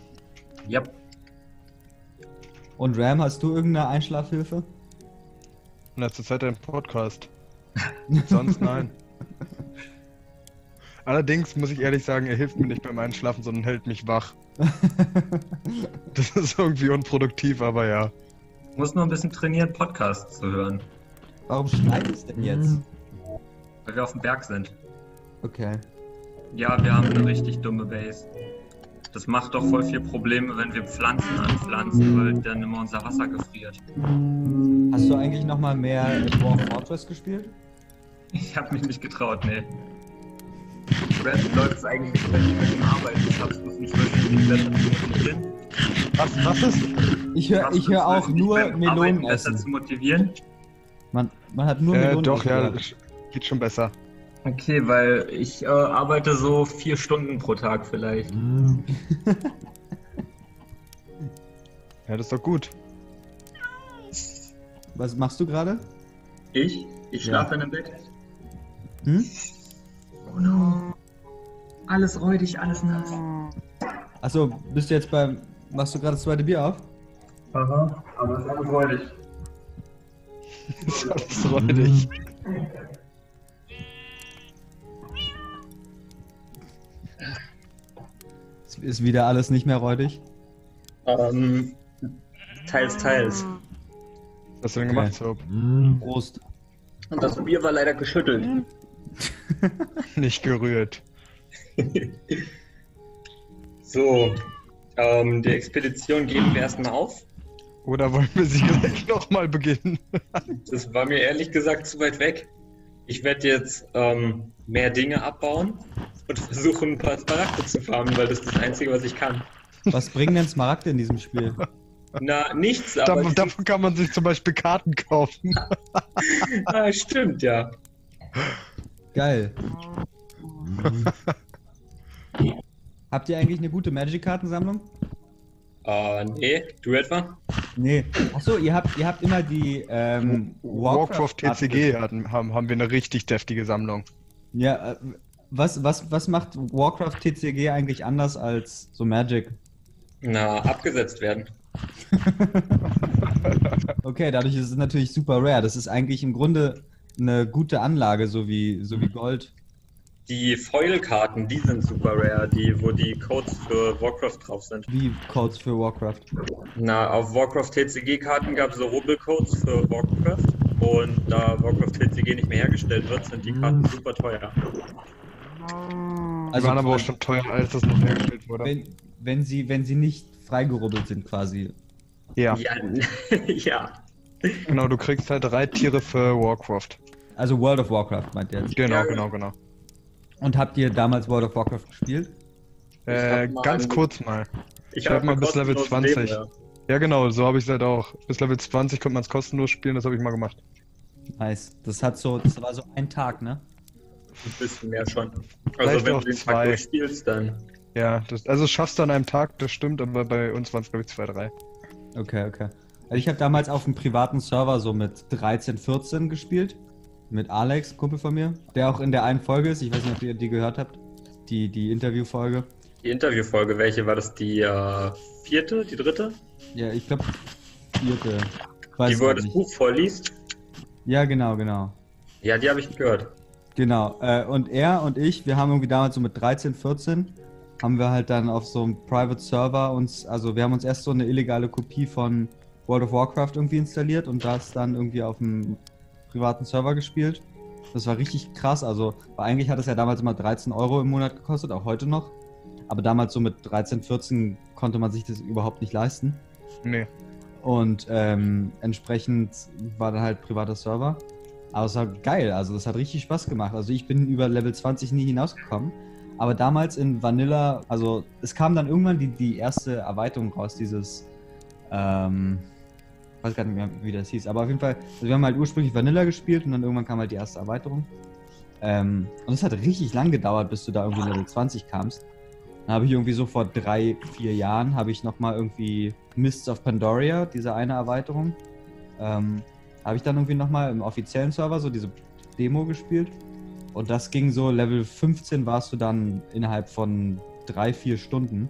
C: Ja,
A: Und Ram, hast du irgendeine Einschlafhilfe?
B: In letzter Zeit ein Podcast. Sonst nein. <laughs> Allerdings muss ich ehrlich sagen, er hilft mir nicht beim Einschlafen, sondern hält mich wach. <laughs> Das ist irgendwie unproduktiv, aber ja.
C: muss nur ein bisschen trainieren, Podcasts zu hören,
A: Warum schneit es denn jetzt?
C: weil wir auf dem Berg sind.
A: Okay.
C: Ja, wir haben eine richtig dumme Base. Das macht doch voll viel Probleme, wenn wir Pflanzen anpflanzen, weil dann immer unser Wasser gefriert.
A: Hast du eigentlich nochmal mehr Dwarf Fortress gespielt?
C: Ich habe mich nicht getraut, nee. Red läuft es eigentlich, wenn ich mit ihm arbeite. Schaffst du es nicht zu motivieren?
B: Was, was ist?
A: Ich höre ich hör auch nur Melonen
C: besser
A: essen.
C: zu motivieren?
A: Man, man hat nur
B: Äh,
A: Melonen
B: doch, ja, das geht schon besser.
C: Okay, weil ich äh, arbeite so vier Stunden pro Tag vielleicht. <laughs>
B: Ja, das ist doch gut.
A: Was machst du gerade?
C: Ich? Ich
A: Ja.
C: schlafe in einem Bett.
A: Hm?
C: Oh no. Alles räudig, alles nass.
A: Achso, bist du jetzt beim. Machst du gerade das zweite Bier auf?
C: Aha, aber es ist alles räudig. <laughs>
B: Ist alles räudig.
A: Es Ist wieder alles nicht mehr räudig?
C: Ähm, teils, teils.
B: Was hast du denn
A: Okay.
B: gemacht, Soap?
A: Prost.
C: Und das Bier war leider geschüttelt. <laughs>
B: Nicht gerührt. <laughs>
C: so, ähm, die Expedition geben wir erstmal auf.
B: Oder wollen wir sie gleich nochmal beginnen? <laughs>
C: Das war mir ehrlich gesagt zu weit weg. Ich werde jetzt ähm, mehr Dinge abbauen und versuchen, ein paar Smaragde zu farmen, weil das ist das Einzige, was ich kann.
A: Was bringen denn Smaragde in diesem Spiel?
C: Na, nichts, aber.
B: davon kann man sich zum Beispiel Karten kaufen.
C: ah, stimmt, ja.
A: Geil. <laughs> Habt ihr eigentlich eine gute Magic-Kartensammlung?
C: Äh, nee, du etwa?
A: Nee. Achso, ihr habt, ihr habt immer die ähm,
B: Warcraft
A: Karten
B: TCG hatten, haben, haben wir eine richtig deftige Sammlung.
A: Ja, äh, was, was, was macht Warcraft TCG eigentlich anders als so Magic?
C: Na, abgesetzt werden. <laughs>
A: Okay, dadurch ist es natürlich super rare. Das ist eigentlich im Grunde eine gute Anlage, so wie, so wie Gold.
C: Die Foil-Karten, die sind super rare, die, wo die Codes für Warcraft drauf sind.
A: Wie Codes für Warcraft.
C: Na, auf Warcraft TCG-Karten gab es so Rubbelcodes für Warcraft. Und da Warcraft TCG nicht mehr hergestellt wird, sind die Karten super teuer.
B: Die
A: Also
B: waren aber auch schon teuer, als das noch hergestellt wurde.
A: wenn, wenn, sie, wenn sie nicht freigerubbelt sind quasi.
B: Ja,
C: Ja. <laughs> ja.
B: genau, du kriegst halt drei Tiere für Warcraft.
A: Also World of Warcraft meint ihr jetzt.
B: Genau,
C: Ja,
B: genau, genau.
A: Und habt ihr damals World of Warcraft gespielt?
B: Äh, ganz
C: einen-
B: kurz mal.
C: Ich
B: hab
C: hab
B: mal bis Level
C: kostenlos
B: 20.
C: Leben,
B: Ja, genau, so habe ich es halt auch. Bis Level 20 konnte man es kostenlos spielen, das habe ich mal gemacht.
A: Nice. Das hat so, das war so ein Tag, ne?
C: Ein bisschen mehr schon.
B: Vielleicht
C: Also wenn
B: auch
C: du den
B: zwei.
C: Tag durchspielst, dann.
B: Ja, das, also schaffst du an einem Tag, das stimmt, aber bei uns waren es glaube ich zwei, drei.
A: Okay, okay. Also ich habe damals auf einem privaten Server so mit 13, 14 gespielt. Mit Alex, Kumpel von mir, der auch in der einen Folge ist. Ich weiß nicht, ob ihr die gehört habt. Die, die Interviewfolge.
C: Die Interviewfolge, welche war das? Die äh, vierte, die dritte?
A: Ja, ich glaube, vierte. Weiß
C: die, wo er das
A: nicht.
C: Buch vorliest?
A: Ja, genau, genau.
C: Ja, die habe ich gehört.
A: Genau. Äh, und er und ich, wir haben irgendwie damals so mit 13, 14, haben wir halt dann auf so einem Private Server uns, also wir haben uns erst so eine illegale Kopie von World of Warcraft irgendwie installiert und das dann irgendwie auf einem privaten Server gespielt. Das war richtig krass. Also, weil eigentlich hat es ja damals immer 13 Euro im Monat gekostet, auch heute noch. Aber damals so mit 13, 14 konnte man sich das überhaupt nicht leisten.
B: Nee.
A: Und ähm, entsprechend war dann halt privater Server. Aber es war geil, also das hat richtig Spaß gemacht. Also ich bin über Level 20 nie hinausgekommen. Aber damals in Vanilla, also es kam dann irgendwann die, die erste Erweiterung raus, dieses, ähm, weiß gar nicht mehr, wie das hieß. Aber auf jeden Fall, also wir haben halt ursprünglich Vanilla gespielt und dann irgendwann kam halt die erste Erweiterung. Ähm, und es hat richtig lang gedauert, bis du da irgendwie Level 20 kamst. Dann habe ich irgendwie so vor drei, vier Jahren habe ich nochmal irgendwie Mists of Pandoria, diese eine Erweiterung. Ähm, habe ich dann irgendwie nochmal im offiziellen Server so diese Demo gespielt. Und das ging so, Level 15 warst du dann innerhalb von drei, vier Stunden.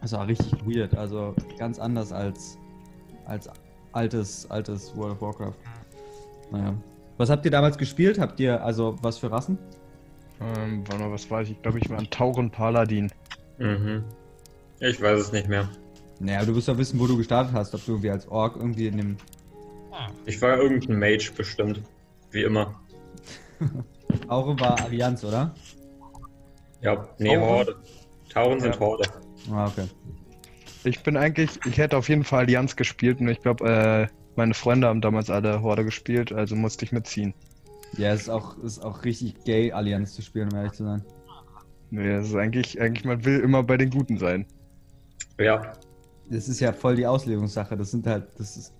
A: Das war richtig weird, also ganz anders als, als altes, altes World of Warcraft. Naja. Was habt ihr damals gespielt? Habt ihr also was für Rassen?
B: Ähm, warte mal, was war ich? Ich glaube, ich war ein Tauren Paladin.
C: Mhm. Ich weiß es nicht mehr.
A: Naja, du wirst ja wissen, wo du gestartet hast. Ob du irgendwie als Ork irgendwie in dem
C: Ich war irgendein Mage bestimmt. Wie immer. <laughs>
A: Aure war Allianz, oder?
C: Ja, nee,
B: Tauren?
C: Horde. Tauren sind
B: Ja.
C: Horde.
A: Ah, okay.
B: Ich bin eigentlich, ich hätte auf jeden Fall Allianz gespielt und ich glaube, äh, meine Freunde haben damals alle Horde gespielt, also musste ich mitziehen.
A: Ja, es ist auch, ist auch richtig gay, Allianz zu spielen, um ehrlich zu sein.
B: Nee, das ist eigentlich, eigentlich, man will immer bei den Guten sein.
C: Ja.
A: Das ist ja voll die Auslegungssache. Das sind halt, das ist.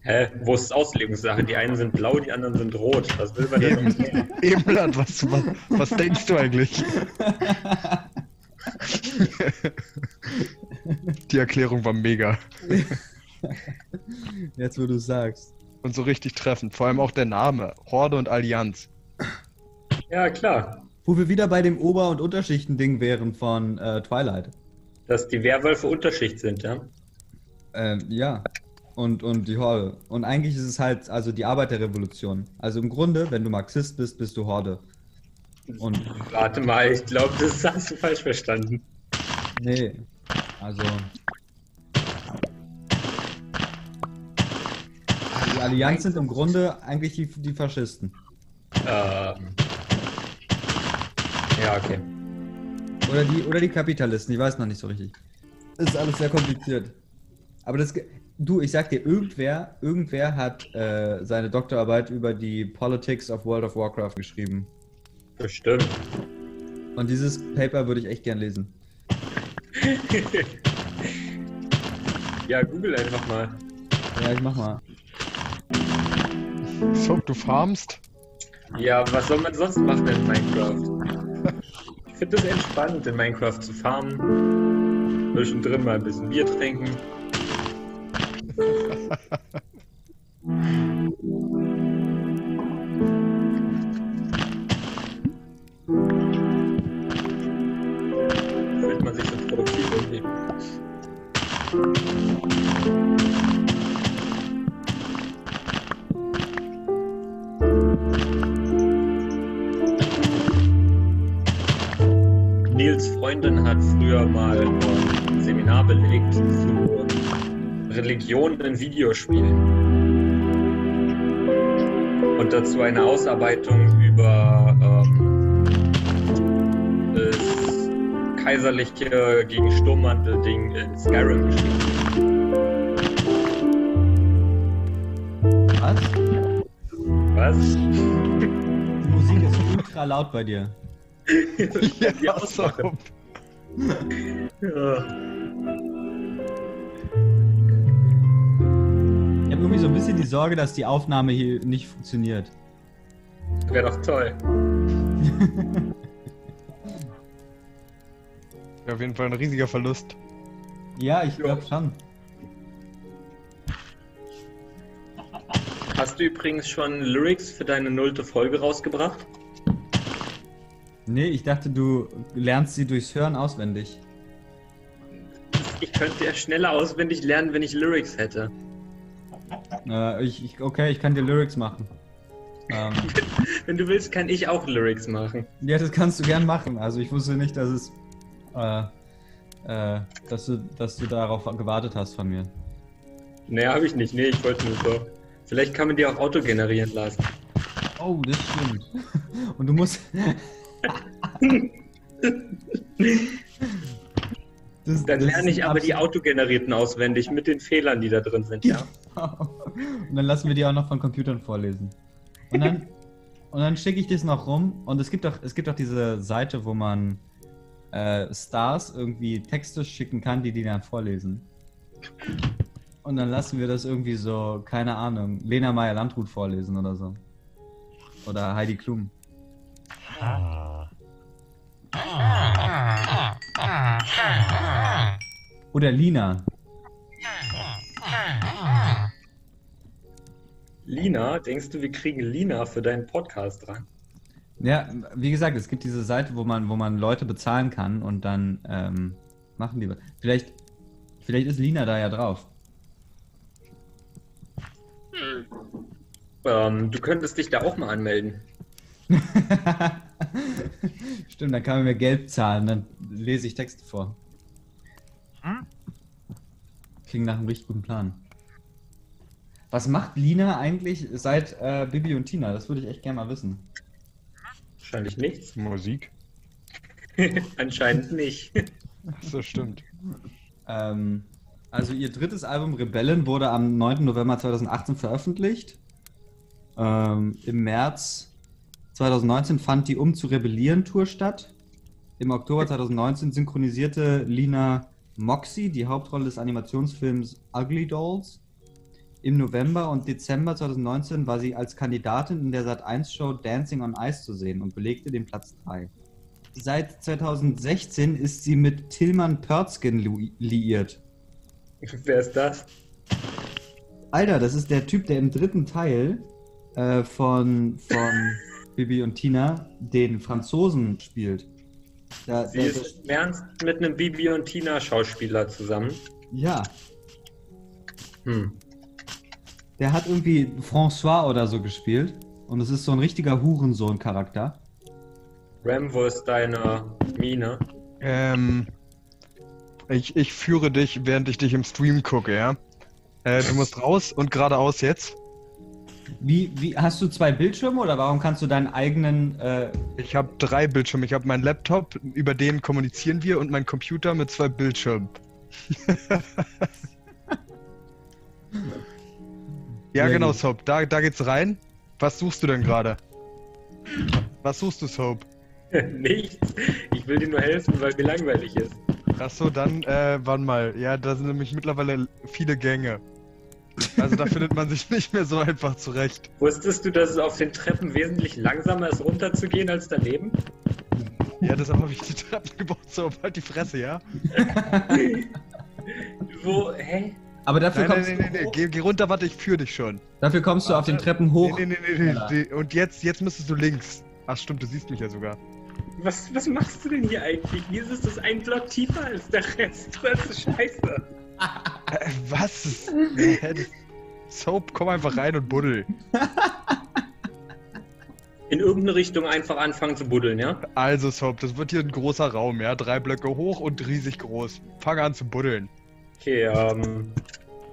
C: Hä? Wo ist Auslegungssache? Die einen sind blau, die anderen sind rot. Was will man denn?
B: Ebenblatt, <laughs> was, was, was denkst du eigentlich? <laughs> <laughs> Die Erklärung war mega. <laughs>
A: Jetzt, wo du sagst.
B: Und so richtig treffend. Vor allem auch der Name. Horde und Allianz.
C: Ja, klar.
A: Wo wir wieder bei dem Ober- und Unterschichten-Ding wären von äh, Twilight.
C: Dass die Werwölfe Unterschicht sind, ja?
A: Ähm, ja. Und, und die Horde. Und eigentlich ist es halt also die Arbeiterrevolution. Also im Grunde, wenn du Marxist bist, bist du Horde. Und
C: Warte mal, ich glaube, das hast du falsch verstanden.
A: nee. Also. Die Allianz sind im Grunde eigentlich die, die Faschisten.
C: Ähm. Ja, okay.
A: Oder die, oder die Kapitalisten, ich weiß noch nicht so richtig. Das ist alles sehr kompliziert. Aber das. Du, ich sag dir, irgendwer, irgendwer hat äh, seine Doktorarbeit über die Politics of World of Warcraft geschrieben.
C: Bestimmt.
A: Und dieses Paper würde ich echt gern lesen. <laughs>
C: ja, google einfach mal.
A: Ja, ich mach mal.
B: So, du farmst?
C: Ja, was soll man sonst machen in Minecraft? Ich finde es entspannt, in Minecraft zu farmen. Zwischendrin mal ein bisschen Bier trinken. <laughs> Nils Freundin hat früher mal ein Seminar belegt zu Religion in Videospielen. Und dazu eine Ausarbeitung kaiserliche gegen Sturmmantel-Ding in Skyrim geschrieben.
A: Was?
C: Was?
A: Die Musik ist ultra laut bei dir.
C: Die Ausmache. <laughs> Ja.
A: Ich habe irgendwie so ein bisschen die Sorge, dass die Aufnahme hier nicht funktioniert.
C: Wäre doch toll. <laughs>
B: Ja, auf jeden Fall ein riesiger Verlust.
A: Ja, ich glaube schon.
C: Hast du übrigens schon Lyrics für deine nullte Folge rausgebracht?
A: Nee, ich dachte, du lernst sie durchs Hören auswendig.
C: Ich könnte ja schneller auswendig lernen, wenn ich Lyrics hätte.
A: Äh, ich, ich, okay, ich kann dir Lyrics machen. Ähm, <laughs>
C: Wenn du willst, kann ich auch Lyrics machen.
A: ja, das kannst du gern machen. Also ich wusste nicht, dass es, äh, äh, dass du, dass du darauf gewartet hast von mir.
C: Nee, habe ich nicht. Nee, ich wollte nur so. Vielleicht kann man die auch auto generieren lassen.
A: Oh, das stimmt. <laughs> Und du musst. <laughs> Das-
C: Dann
A: das
C: lerne ich aber die autogenerierten auswendig mit den Fehlern, die da drin sind, ja. <laughs>
A: Und dann lassen wir die auch noch von Computern vorlesen. Und dann, und dann schicke ich das noch rum. Und es gibt doch, es gibt doch diese Seite, wo man äh, Stars irgendwie Texte schicken kann, die die dann vorlesen. Und dann lassen wir das irgendwie so, keine Ahnung, Lena Meyer-Landrut vorlesen oder so. Oder Heidi Klum. Oder Lina.
C: Lina, denkst du, wir kriegen Lina für deinen Podcast dran?
A: Ja, wie gesagt, es gibt diese Seite, wo man, wo man Leute bezahlen kann und dann ähm, machen die was. Vielleicht, vielleicht ist Lina da ja drauf.
C: Ähm, du könntest dich da auch mal anmelden. <laughs>
A: Stimmt, dann kann man mir Geld zahlen, dann lese ich Texte vor. Klingt nach einem richtig guten Plan. Was macht Lina eigentlich seit äh, Bibi und Tina? Das würde ich echt gerne mal wissen.
C: Wahrscheinlich nichts.
B: Musik? <laughs>
C: Anscheinend nicht. <laughs>
B: Das stimmt.
A: Ähm, also ihr drittes Album Rebellen wurde am 9. November 2018 veröffentlicht. Ähm, Im März 2019 fand die Um zu Rebellieren Tour statt. Im Oktober 2019 synchronisierte Lina Moxie die Hauptrolle des Animationsfilms Ugly Dolls. Im November und Dezember 2019 war sie als Kandidatin in der Sat1-Show Dancing on Ice zu sehen und belegte den Platz 3. Seit 2016 ist sie mit Tillmann Pörzgen li liiert. <laughs>
C: Wer ist das?
A: Alter, das ist der Typ, der im dritten Teil äh, von, von <laughs> Bibi und Tina den Franzosen spielt. Da,
C: Sie
A: da,
C: ist im Ernst mit einem Bibi und Tina Schauspieler zusammen.
A: ja,
C: Hm.
A: Der hat irgendwie François oder so gespielt. Und es ist so ein richtiger Hurensohn-Charakter.
C: Ram, wo ist deine Mine?
B: Ähm, ich, ich führe dich, während ich dich im Stream gucke, ja? Äh, du musst raus und geradeaus jetzt.
A: Wie, wie, hast du zwei Bildschirme oder warum kannst du deinen eigenen. Äh,
B: Ich habe drei Bildschirme. Ich habe meinen Laptop, über den kommunizieren wir, und meinen Computer mit zwei Bildschirmen. <laughs> <laughs> ja,
A: Sehr
B: genau,
A: gut.
B: Soap. Da, da geht's rein. Was suchst du denn gerade? Was suchst du, Soap? <laughs>
C: Nichts. Ich will dir nur helfen, weil mir langweilig ist.
B: Achso, dann, äh, wann mal. Ja, da sind nämlich mittlerweile viele Gänge. Also da <laughs> findet man sich nicht mehr so einfach zurecht.
C: Wusstest du, dass es auf den Treppen wesentlich langsamer ist, runterzugehen als daneben?
B: Ja, deshalb habe ich die Treppen gebaut. So, halt die Fresse, ja? <laughs>
C: Wo, hä?
A: Aber dafür
B: Nein, nein,
A: kommst,
B: nein, nein, nee. Geh, geh runter, warte, ich führe dich schon.
A: dafür kommst du auf den Treppen hoch.
B: Nee, nee, nee, nee, nee. Und jetzt, jetzt müsstest du links. Ach stimmt, du siehst mich ja sogar.
C: Was, was machst du denn hier eigentlich? Wieso ist das ein Block tiefer als der Rest? Das ist scheiße.
B: Äh, was? Soap, komm einfach rein und buddel.
C: In irgendeine Richtung einfach anfangen zu buddeln, ja?
B: Also, Soap, das wird hier ein großer Raum, ja? Drei Blöcke hoch und riesig groß. Fang an zu buddeln.
C: Okay, ähm.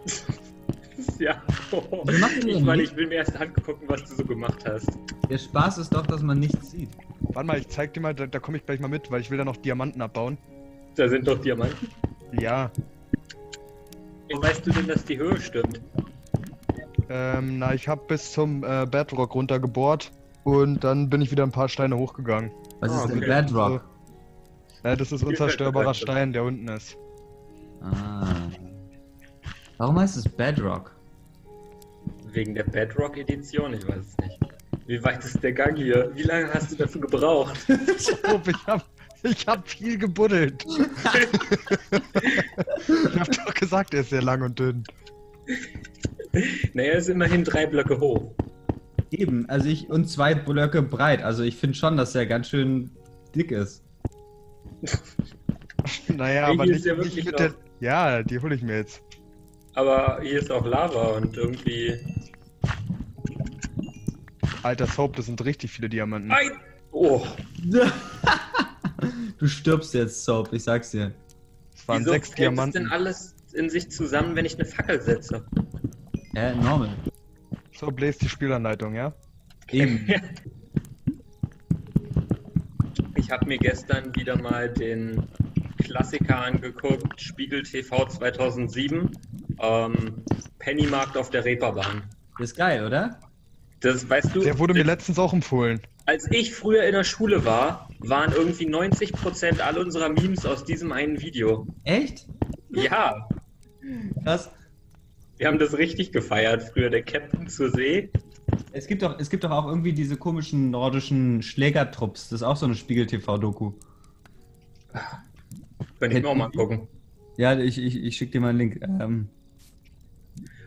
C: <laughs> ja.
A: Wir machen hier
C: ich meine, ich will mir erst angucken, was du so gemacht hast.
A: Der Spaß ist doch, dass man nichts sieht.
B: Warte mal, ich zeig dir mal, da, da komme ich gleich mal mit, weil ich will da noch Diamanten abbauen.
C: Da sind doch Diamanten.
B: Ja,
C: Wie weißt du denn, dass die Höhe stimmt?
B: ähm, na, ich habe bis zum äh, Bedrock runtergebohrt und dann bin ich wieder ein paar Steine hochgegangen.
A: Was
C: Ah,
A: ist denn
C: okay.
A: Bedrock?
B: Ja, das ist unzerstörbarer <laughs> Stein, der unten ist.
A: Ah. Warum heißt es Bedrock?
C: Wegen der Bedrock-Edition? Ich weiß es nicht. Wie weit ist der Gang hier? Wie lange hast du dafür gebraucht?
B: Soap, ich hab, ich hab viel gebuddelt. <laughs> ich hab doch gesagt, er ist sehr lang und dünn.
C: naja, ist immerhin drei Blöcke hoch.
A: Eben, also ich und zwei Blöcke breit. Also ich finde schon, dass er ganz schön dick ist.
B: Naja,
C: Hey,
B: aber nicht,
C: ist ja
B: nicht
C: wirklich
B: mit der. Ja, die hole ich mir jetzt.
C: Aber hier ist auch Lava und irgendwie.
B: Alter Soap, das sind richtig viele Diamanten.
C: Ein! Oh, <laughs>
A: du stirbst jetzt, Soap, ich sag's dir.
B: Es waren
C: wieso
B: sechs
C: fällt es denn
B: Diamanten.
C: alles in sich zusammen, wenn ich eine Fackel setze?
A: Ja, normal.
B: So bläst die Spielanleitung, ja?
A: Eben. <laughs>
C: Ich habe mir gestern wieder mal den Klassiker angeguckt, Spiegel TV 2007, ähm, Pennymarkt auf der Reeperbahn.
A: Das ist geil, oder?
C: Das weißt du,
B: Der wurde mir letztens auch empfohlen.
C: als ich früher in der Schule war, waren irgendwie 90% all unserer Memes aus diesem einen Video.
A: Echt?
C: Ja,
A: Krass.
C: wir haben das richtig gefeiert früher, der Captain zur See.
A: Es gibt doch, es gibt doch auch irgendwie diese komischen nordischen Schlägertrupps. Das ist auch so eine Spiegel-TV-Doku.
C: Könnte ich mir auch mal gucken.
A: Ja, ich, ich, ich schicke dir mal einen Link. Ähm,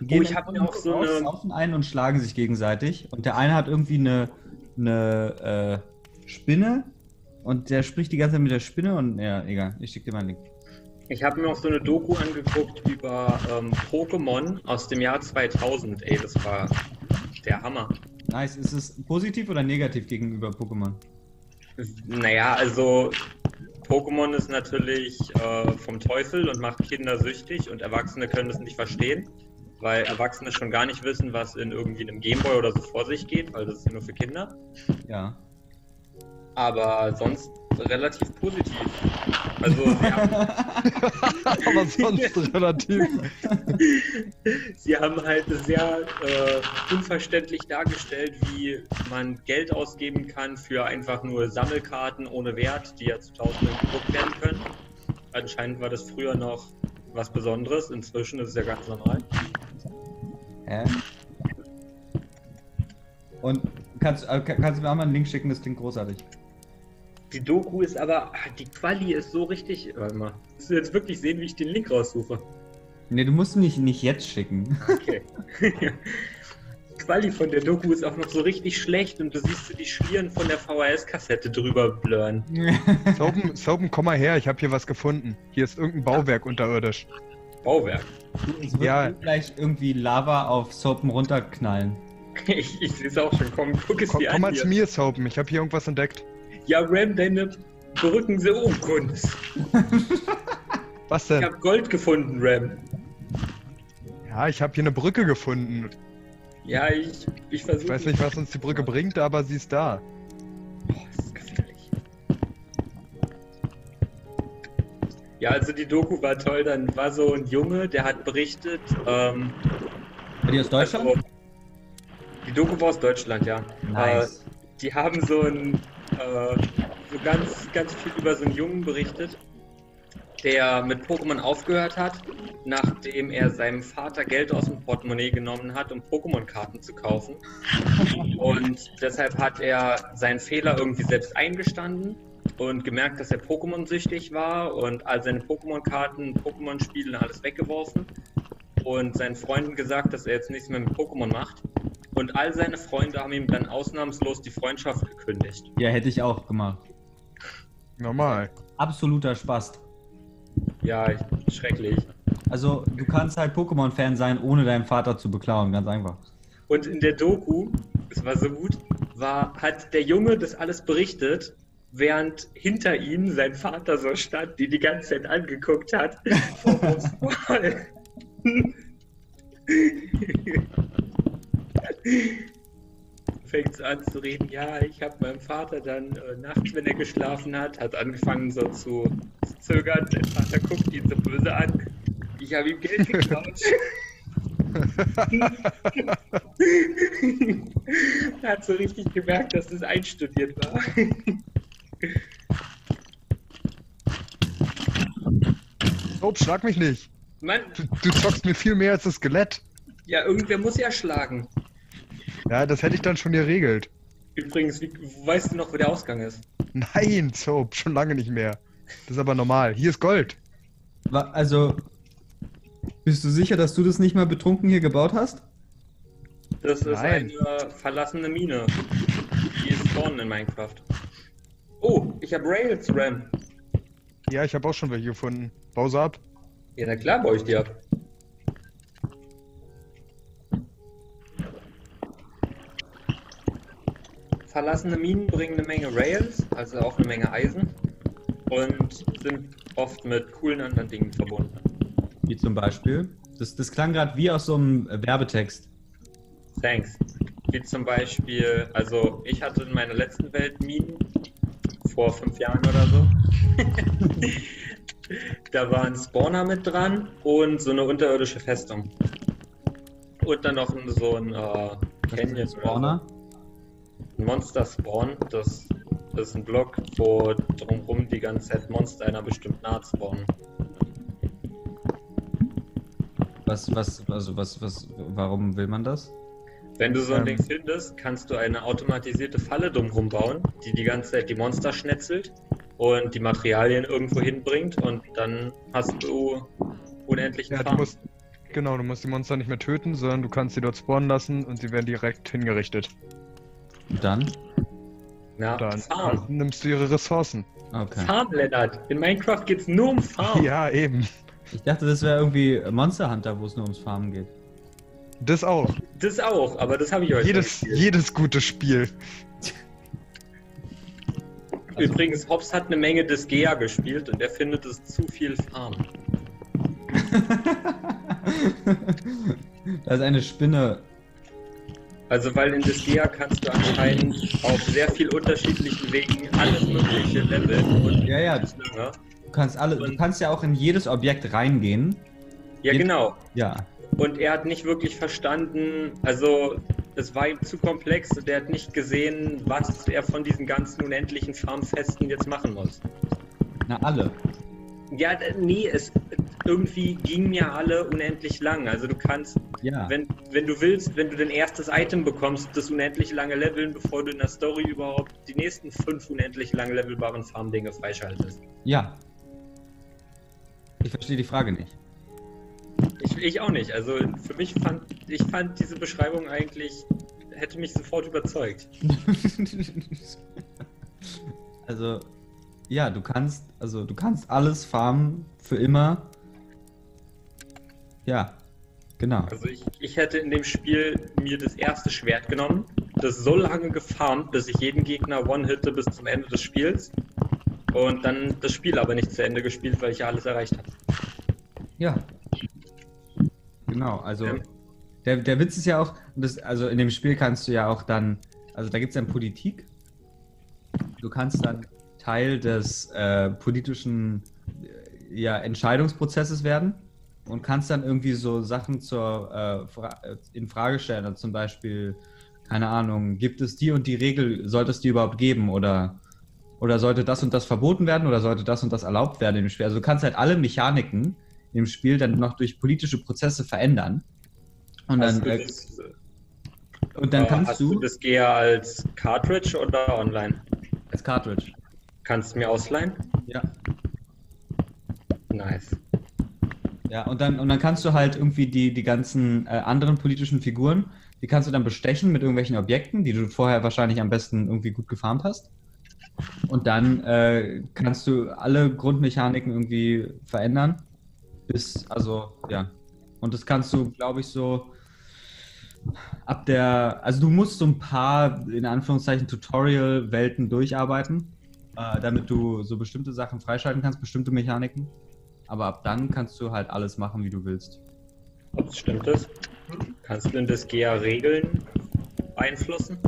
A: die
C: Oh, ich
A: dann
C: hab mir auch so
A: raus,
C: eine-
A: saufen ein und schlagen sich gegenseitig. Und der eine hat irgendwie eine, eine äh, Spinne und der spricht die ganze Zeit mit der Spinne und ja, egal. Ich schicke dir mal einen Link.
C: Ich habe mir auch so eine Doku angeguckt über ähm, Pokémon aus dem Jahr 2000. Ey, das war der Hammer.
A: Nice. Ist es positiv oder negativ gegenüber Pokémon?
C: Naja, also Pokémon ist natürlich äh, vom Teufel und macht Kinder süchtig und Erwachsene können das nicht verstehen, weil Erwachsene schon gar nicht wissen, was in irgendwie einem Gameboy oder so vor sich geht, weil das ist ja nur für Kinder.
A: Ja.
C: Aber sonst relativ positiv. Also sie haben, <laughs>
B: Aber sonst relativ. <laughs>
C: sie haben halt sehr äh, unverständlich dargestellt, wie man Geld ausgeben kann für einfach nur Sammelkarten ohne Wert, die ja zu Tausenden gedruckt werden können. Anscheinend war das früher noch was Besonderes, inzwischen ist es ja ganz normal.
A: Hä? Und kannst, äh, kann- kannst du mir auch mal einen Link schicken, das klingt großartig.
C: Die Doku ist aber, ah, die Quali ist so richtig. Warte mal. Willst du jetzt wirklich sehen, wie ich den Link raussuche?
A: Nee, du musst mich nicht jetzt schicken.
C: Okay. <laughs> Die Quali von der Doku ist auch noch so richtig schlecht und du siehst so die Schlieren von der VHS-Kassette drüber blurren. <laughs>
B: Soben, Soben, komm mal her, ich habe hier was gefunden. Hier ist irgendein Bauwerk unterirdisch.
C: Bauwerk.
A: es wird
B: Ja.
A: gleich irgendwie Lava auf Soapen runterknallen. <laughs>
C: Ich, ich sehe es auch schon. Komm, guck es
B: Komm,
C: dir
B: komm mal
C: an.
B: zu
C: hier.
B: mir, Soben, ich habe hier irgendwas entdeckt.
C: Ja, Ram, deine Brücken sind Unkunst. <laughs>
B: Was
C: Ich
B: denn?
C: habe Gold gefunden, Ram.
B: Ja, ich habe hier eine Brücke gefunden.
C: Ja, ich, ich versuche.
B: Ich weiß nicht, was uns die Brücke bringt, aber sie ist da.
C: Boah, das ist gefährlich. Ja, also die Doku war toll. Dann war so ein Junge, der hat berichtet. Ähm,
A: Bei dir aus Deutschland?
C: Also, die Doku war aus Deutschland, ja.
A: nice.
C: Äh, die haben so ein äh, so ganz, ganz viel über so einen Jungen berichtet, der mit Pokémon aufgehört hat, nachdem er seinem Vater Geld aus dem Portemonnaie genommen hat, um Pokémon-Karten zu kaufen. Und deshalb hat er seinen Fehler irgendwie selbst eingestanden und gemerkt, dass er Pokémon-süchtig war und all seine Pokémon-Karten, Pokémon-Spiele alles weggeworfen und seinen Freunden gesagt, dass er jetzt nichts mehr mit Pokémon macht. Und all seine Freunde haben ihm dann ausnahmslos die Freundschaft gekündigt.
A: Ja, hätte ich auch gemacht.
B: Normal.
A: Absoluter Spaß.
C: Ja, schrecklich.
A: Also, du kannst halt Pokémon-Fan sein, ohne deinen Vater zu beklauen, ganz einfach.
C: Und in der Doku, es war so gut, war, hat der Junge das alles berichtet, während hinter ihm sein Vater so stand, die die ganze Zeit angeguckt hat. Vorwurfsvoll. <laughs> <laughs> <laughs> Fängt an zu reden, ja, ich habe meinem Vater dann äh, nachts, wenn er geschlafen hat, hat angefangen so zu, zu zögern. Sein Vater guckt ihn so böse an. Ich habe ihm Geld geklaut. <laughs> er hat so richtig gemerkt, dass es einstudiert war.
B: Soap, schlag mich nicht.
C: Mann,
B: Du, du zockst mir viel mehr als das Skelett.
C: ja, irgendwer muss ja schlagen.
B: Ja, das hätte ich dann schon geregelt.
C: Übrigens, wie, weißt du noch, wo der Ausgang ist?
B: Nein, <laughs> Soap, schon lange nicht mehr. Das ist aber normal. Hier ist Gold.
A: Wa- Also, bist du sicher, dass du das nicht mal betrunken hier gebaut hast?
C: Das ist
B: Nein.
C: eine verlassene Mine. Die ist spawnen in Minecraft. Oh, ich habe Rails, Ram.
B: Ja, ich habe auch schon welche gefunden. Bau sie ab.
C: Ja, na klar baue ich die ab. Verlassene Minen bringen eine Menge Rails, also auch eine Menge Eisen. Und sind oft mit coolen anderen Dingen verbunden.
A: Wie zum Beispiel. Das, das klang gerade wie aus so einem Werbetext.
C: Thanks. Wie zum Beispiel, also ich hatte in meiner letzten Welt Minen vor fünf Jahren oder so. <laughs> da war ein Spawner mit dran und so eine unterirdische Festung. Und dann noch so ein äh, Canyon.
A: Spawner?
C: Ein Monster Spawn. Das, ist ein Block, wo drumherum die ganze Zeit Monster einer bestimmten Art spawnen.
A: Was, was, also was, was, warum will man das?
C: Wenn du so ein
B: Ähm.
C: Ding findest, kannst du eine automatisierte Falle drumherum bauen, die die ganze Zeit die Monster schnetzelt und die Materialien irgendwo hinbringt und dann hast du unendlichen
B: Ja, du
C: Farm.
B: musst. Genau, du musst die Monster nicht mehr töten, sondern du kannst sie dort spawnen lassen und sie werden direkt hingerichtet.
A: Und dann?
C: Ja,
B: Dann
C: Farm.
B: nimmst du ihre Ressourcen.
A: Okay.
C: Farm, Lennart. In Minecraft geht's nur um Farm.
B: Ja, eben.
A: Ich dachte, das wäre irgendwie Monster Hunter, wo es nur ums Farmen geht.
B: Das auch.
C: Das auch, aber das habe ich heute
B: Jedes, jedes gute Spiel.
A: Also- <laughs>
C: Übrigens, Hobbs hat eine Menge Disgaea gespielt und er findet es zu viel Farm. <laughs>
A: da ist eine Spinne.
C: Also weil in Disgaea kannst du anscheinend auf sehr viel unterschiedlichen Wegen alles mögliche leveln und
A: Ja, ja. Du kannst alle, du kannst ja auch in jedes Objekt reingehen.
C: Ja, genau.
A: Ja.
C: Und er hat nicht wirklich verstanden, also es war ihm zu komplex und er hat nicht gesehen, was er von diesen ganzen unendlichen Farmfesten jetzt machen muss.
A: Na, alle.
C: Ja, nee, es irgendwie gingen ja alle unendlich lang. Also du kannst,
A: Ja.
C: wenn, wenn du willst, wenn du dein erstes Item bekommst, das unendlich lange leveln, bevor du in der Story überhaupt die nächsten fünf unendlich lang levelbaren Farmdinge freischaltest.
A: Ja. Ich verstehe die Frage nicht.
C: Ich, ich auch nicht. Also für mich fand, ich fand diese Beschreibung eigentlich, hätte mich sofort überzeugt. <laughs>
A: also, ja, du kannst, also du kannst alles farmen für immer. Ja, genau.
C: Also ich, ich hätte in dem Spiel mir das erste Schwert genommen, das so lange gefarmt, bis ich jeden Gegner one-hitte bis zum Ende des Spiels. Und dann das Spiel aber nicht zu Ende gespielt, weil ich ja alles erreicht habe.
A: Ja. Genau, also
C: Ja.
A: der, der Witz ist ja auch, das, also in dem Spiel kannst du ja auch dann, also da gibt es dann Politik. Du kannst dann Teil des äh, politischen äh, ja, Entscheidungsprozesses werden und kannst dann irgendwie so Sachen zur, äh, äh, in Frage stellen. Also zum Beispiel, keine Ahnung, gibt es die und die Regel, sollte es die überhaupt geben oder, oder sollte das und das verboten werden oder sollte das und das erlaubt werden im Spiel? Also du kannst halt alle Mechaniken im Spiel dann noch durch politische Prozesse verändern. Und
C: Hast
A: dann,
C: du
A: äh,
C: das,
A: und dann
C: äh,
A: kannst
C: hast
A: du,
C: du das eher als Cartridge oder online?
A: als Cartridge.
C: Kannst du mir ausleihen?
A: Ja.
C: Nice.
A: Ja, und dann, und dann kannst du halt irgendwie die, die ganzen äh, anderen politischen Figuren, die kannst du dann bestechen mit irgendwelchen Objekten, die du vorher wahrscheinlich am besten irgendwie gut gefarmt hast. Und dann äh, kannst du alle Grundmechaniken irgendwie verändern. Bis, also, ja. Und das kannst du, glaube ich, so ab der, also du musst so ein paar, in Anführungszeichen, Tutorial-Welten durcharbeiten, äh, damit du so bestimmte Sachen freischalten kannst, bestimmte Mechaniken. Aber ab dann kannst du halt alles machen, wie du willst.
C: Stimmt das? Kannst du in Disgaea Regeln beeinflussen?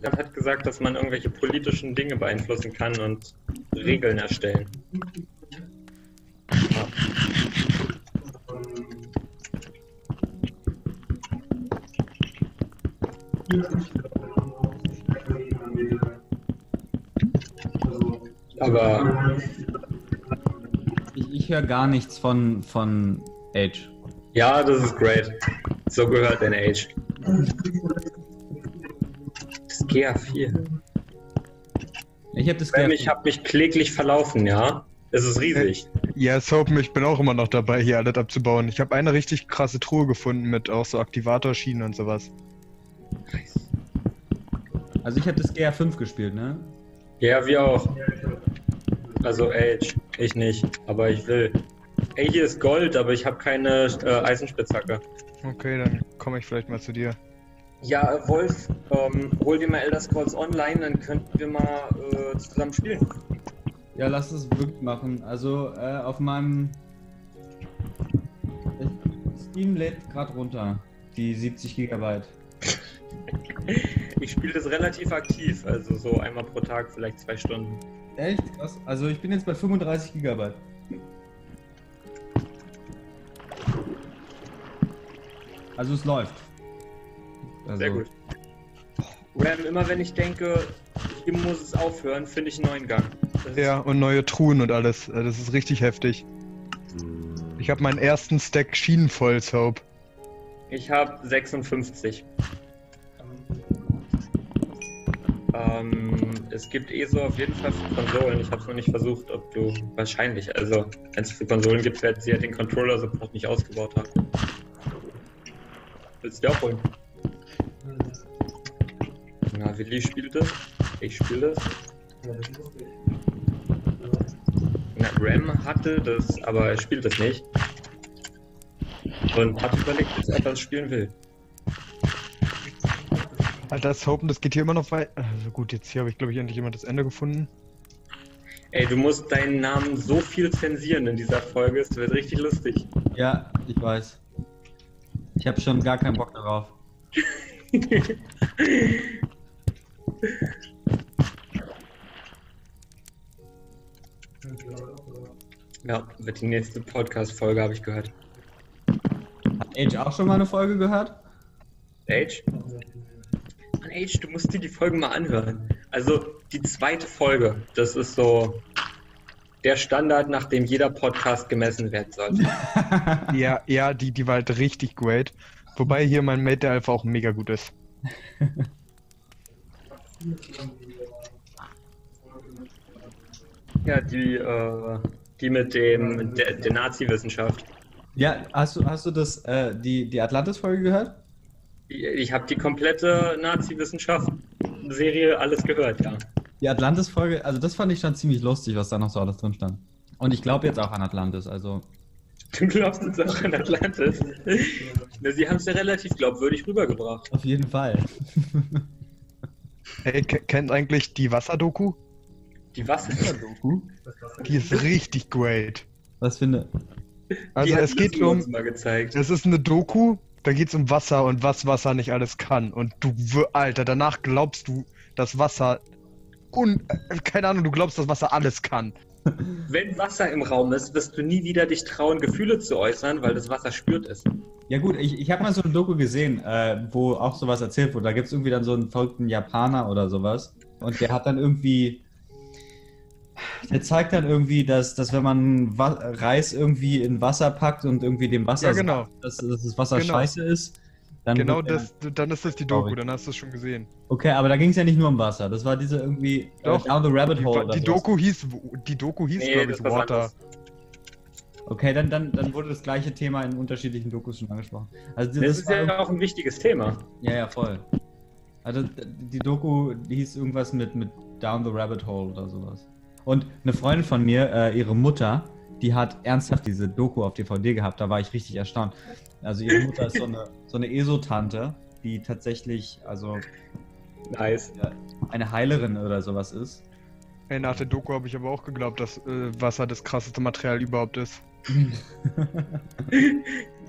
C: Er hat gesagt, dass man irgendwelche politischen Dinge beeinflussen kann und Regeln erstellen. Ja. Aber
A: Ich, höre gar nichts von, von Age.
C: ja, das ist great. So gehört ein Age. Disgaea 4.
A: Ich habe das
C: Ähm,
A: gehört.
C: ich habe mich kläglich verlaufen, ja. Es ist riesig.
B: Ja, Soap, ich bin auch immer noch dabei, hier alles abzubauen. Ich habe eine richtig krasse Truhe gefunden mit auch so Aktivatorschienen und sowas.
A: Also ich habe das GR 5 gespielt, ne?
C: Ja, wir auch. Also Age. Ich nicht, aber ich will. Ey, hier ist Gold, aber ich habe keine äh, Eisenspitzhacke.
B: Okay, dann komme ich vielleicht mal zu dir.
C: Ja, äh, Wolf, ähm, hol dir mal Elder Scrolls Online, dann könnten wir mal äh, zusammen spielen.
A: Ja, lass es wirklich machen. Also äh, auf meinem Steam lädt gerade runter. Die 70 Gigabyte. <laughs>
C: Ich spiele das relativ aktiv, also so einmal pro Tag, vielleicht zwei Stunden.
A: Echt? Krass. Also ich bin jetzt bei 35 Gigabyte. Also es läuft. Also,
C: Sehr gut. Ram, immer wenn ich denke, hier muss es aufhören, finde ich einen neuen Gang. Das
B: Ja, und neue Truhen und alles. Äh, Das ist richtig heftig. Ich habe meinen ersten Stack Schienen voll, Soap.
C: Ich habe 56. Ähm, es gibt ESO auf jeden Fall für Konsolen. Ich habe es noch nicht versucht, ob du wahrscheinlich, also wenn es für Konsolen gibt, werden sie ja den Controller-Support nicht ausgebaut haben. Willst du dir auch holen? Na, Willi spielt es. Ich spiele das. Na, Ram hatte das, aber er spielt es nicht. Und hat überlegt, ob er das spielen will.
B: Alter, Soap, das geht hier immer noch weiter. Also gut, jetzt hier habe ich, glaube ich, endlich jemand das Ende gefunden.
C: Ey, du musst deinen Namen so viel zensieren in dieser Folge, es wird richtig lustig.
A: Ja, ich weiß. Ich habe schon gar keinen Bock darauf. <laughs>
C: ja, wird die nächste Podcast-Folge, habe ich gehört.
A: Hat Age auch schon mal eine Folge gehört?
C: Age? Age, du musst dir die Folgen mal anhören. Also, die zweite Folge, das ist so der Standard, nach dem jeder Podcast gemessen werden sollte. <laughs>
B: Ja, ja, die, die war halt richtig great. Wobei hier mein Mate der Alpha auch mega gut ist. <laughs>
C: Ja, die, äh, die mit dem, der, der Nazi-Wissenschaft.
A: Ja, hast du, hast du das, äh, die, die Atlantis-Folge gehört?
C: Ich habe die komplette Nazi-Wissenschaft-Serie alles gehört, ja.
A: Die Atlantis-Folge, also das fand ich schon ziemlich lustig, was da noch so alles drin stand. Und ich glaube jetzt auch an Atlantis, also.
C: Du glaubst jetzt auch an Atlantis. Na, Sie haben es ja relativ glaubwürdig rübergebracht.
A: Auf jeden Fall.
B: Hey, ke- kennt eigentlich die Wasserdoku?
C: Die Wasser.
A: Doku?
B: Die ist richtig great.
A: Was finde.
B: Also es geht um,
C: mal gezeigt.
B: es ist eine Doku, da geht es um Wasser und was Wasser nicht alles kann. Und du, Alter, danach glaubst du, dass Wasser, un, keine Ahnung, du glaubst, dass Wasser alles kann.
C: Wenn Wasser im Raum ist, wirst du nie wieder dich trauen, Gefühle zu äußern, weil das Wasser spürt es.
A: Ja gut, ich, ich habe mal so eine Doku gesehen, äh, wo auch sowas erzählt wurde. Da gibt es irgendwie dann so einen verrückten Japaner oder sowas. Und der hat dann irgendwie. Der zeigt dann irgendwie, dass, dass wenn man Wa Reis irgendwie in Wasser packt und irgendwie dem Wasser
B: Ja, genau.
A: sagt, dass, dass das Wasser
B: Genau.
A: scheiße ist, dann.
B: Genau das, dann ist das die Doku, dann hast du es schon gesehen.
A: Okay, aber da ging es ja nicht nur um Wasser. Das war diese irgendwie
B: Doch.
A: äh, Down the Rabbit
B: Die,
A: Hole.
B: Die
A: sowas.
B: Doku hieß, die Doku hieß, glaube ich,
C: was
B: Water.
A: Okay, dann, dann, dann wurde das gleiche Thema in unterschiedlichen Dokus schon angesprochen. Also
C: Das
A: das
C: ist ja auch ein wichtiges Thema.
A: Ja, ja, voll. Also die Doku die hieß irgendwas mit, mit Down the Rabbit Hole oder sowas. Und eine Freundin von mir, äh, ihre Mutter, die hat ernsthaft diese Doku auf DVD gehabt. Da war ich richtig erstaunt. Also ihre Mutter ist so eine, so eine ESO-Tante, die tatsächlich also
C: Nice.
A: eine Heilerin oder sowas ist.
B: Ey, nach der Doku habe ich aber auch geglaubt, dass äh, Wasser das krasseste Material überhaupt ist. <laughs>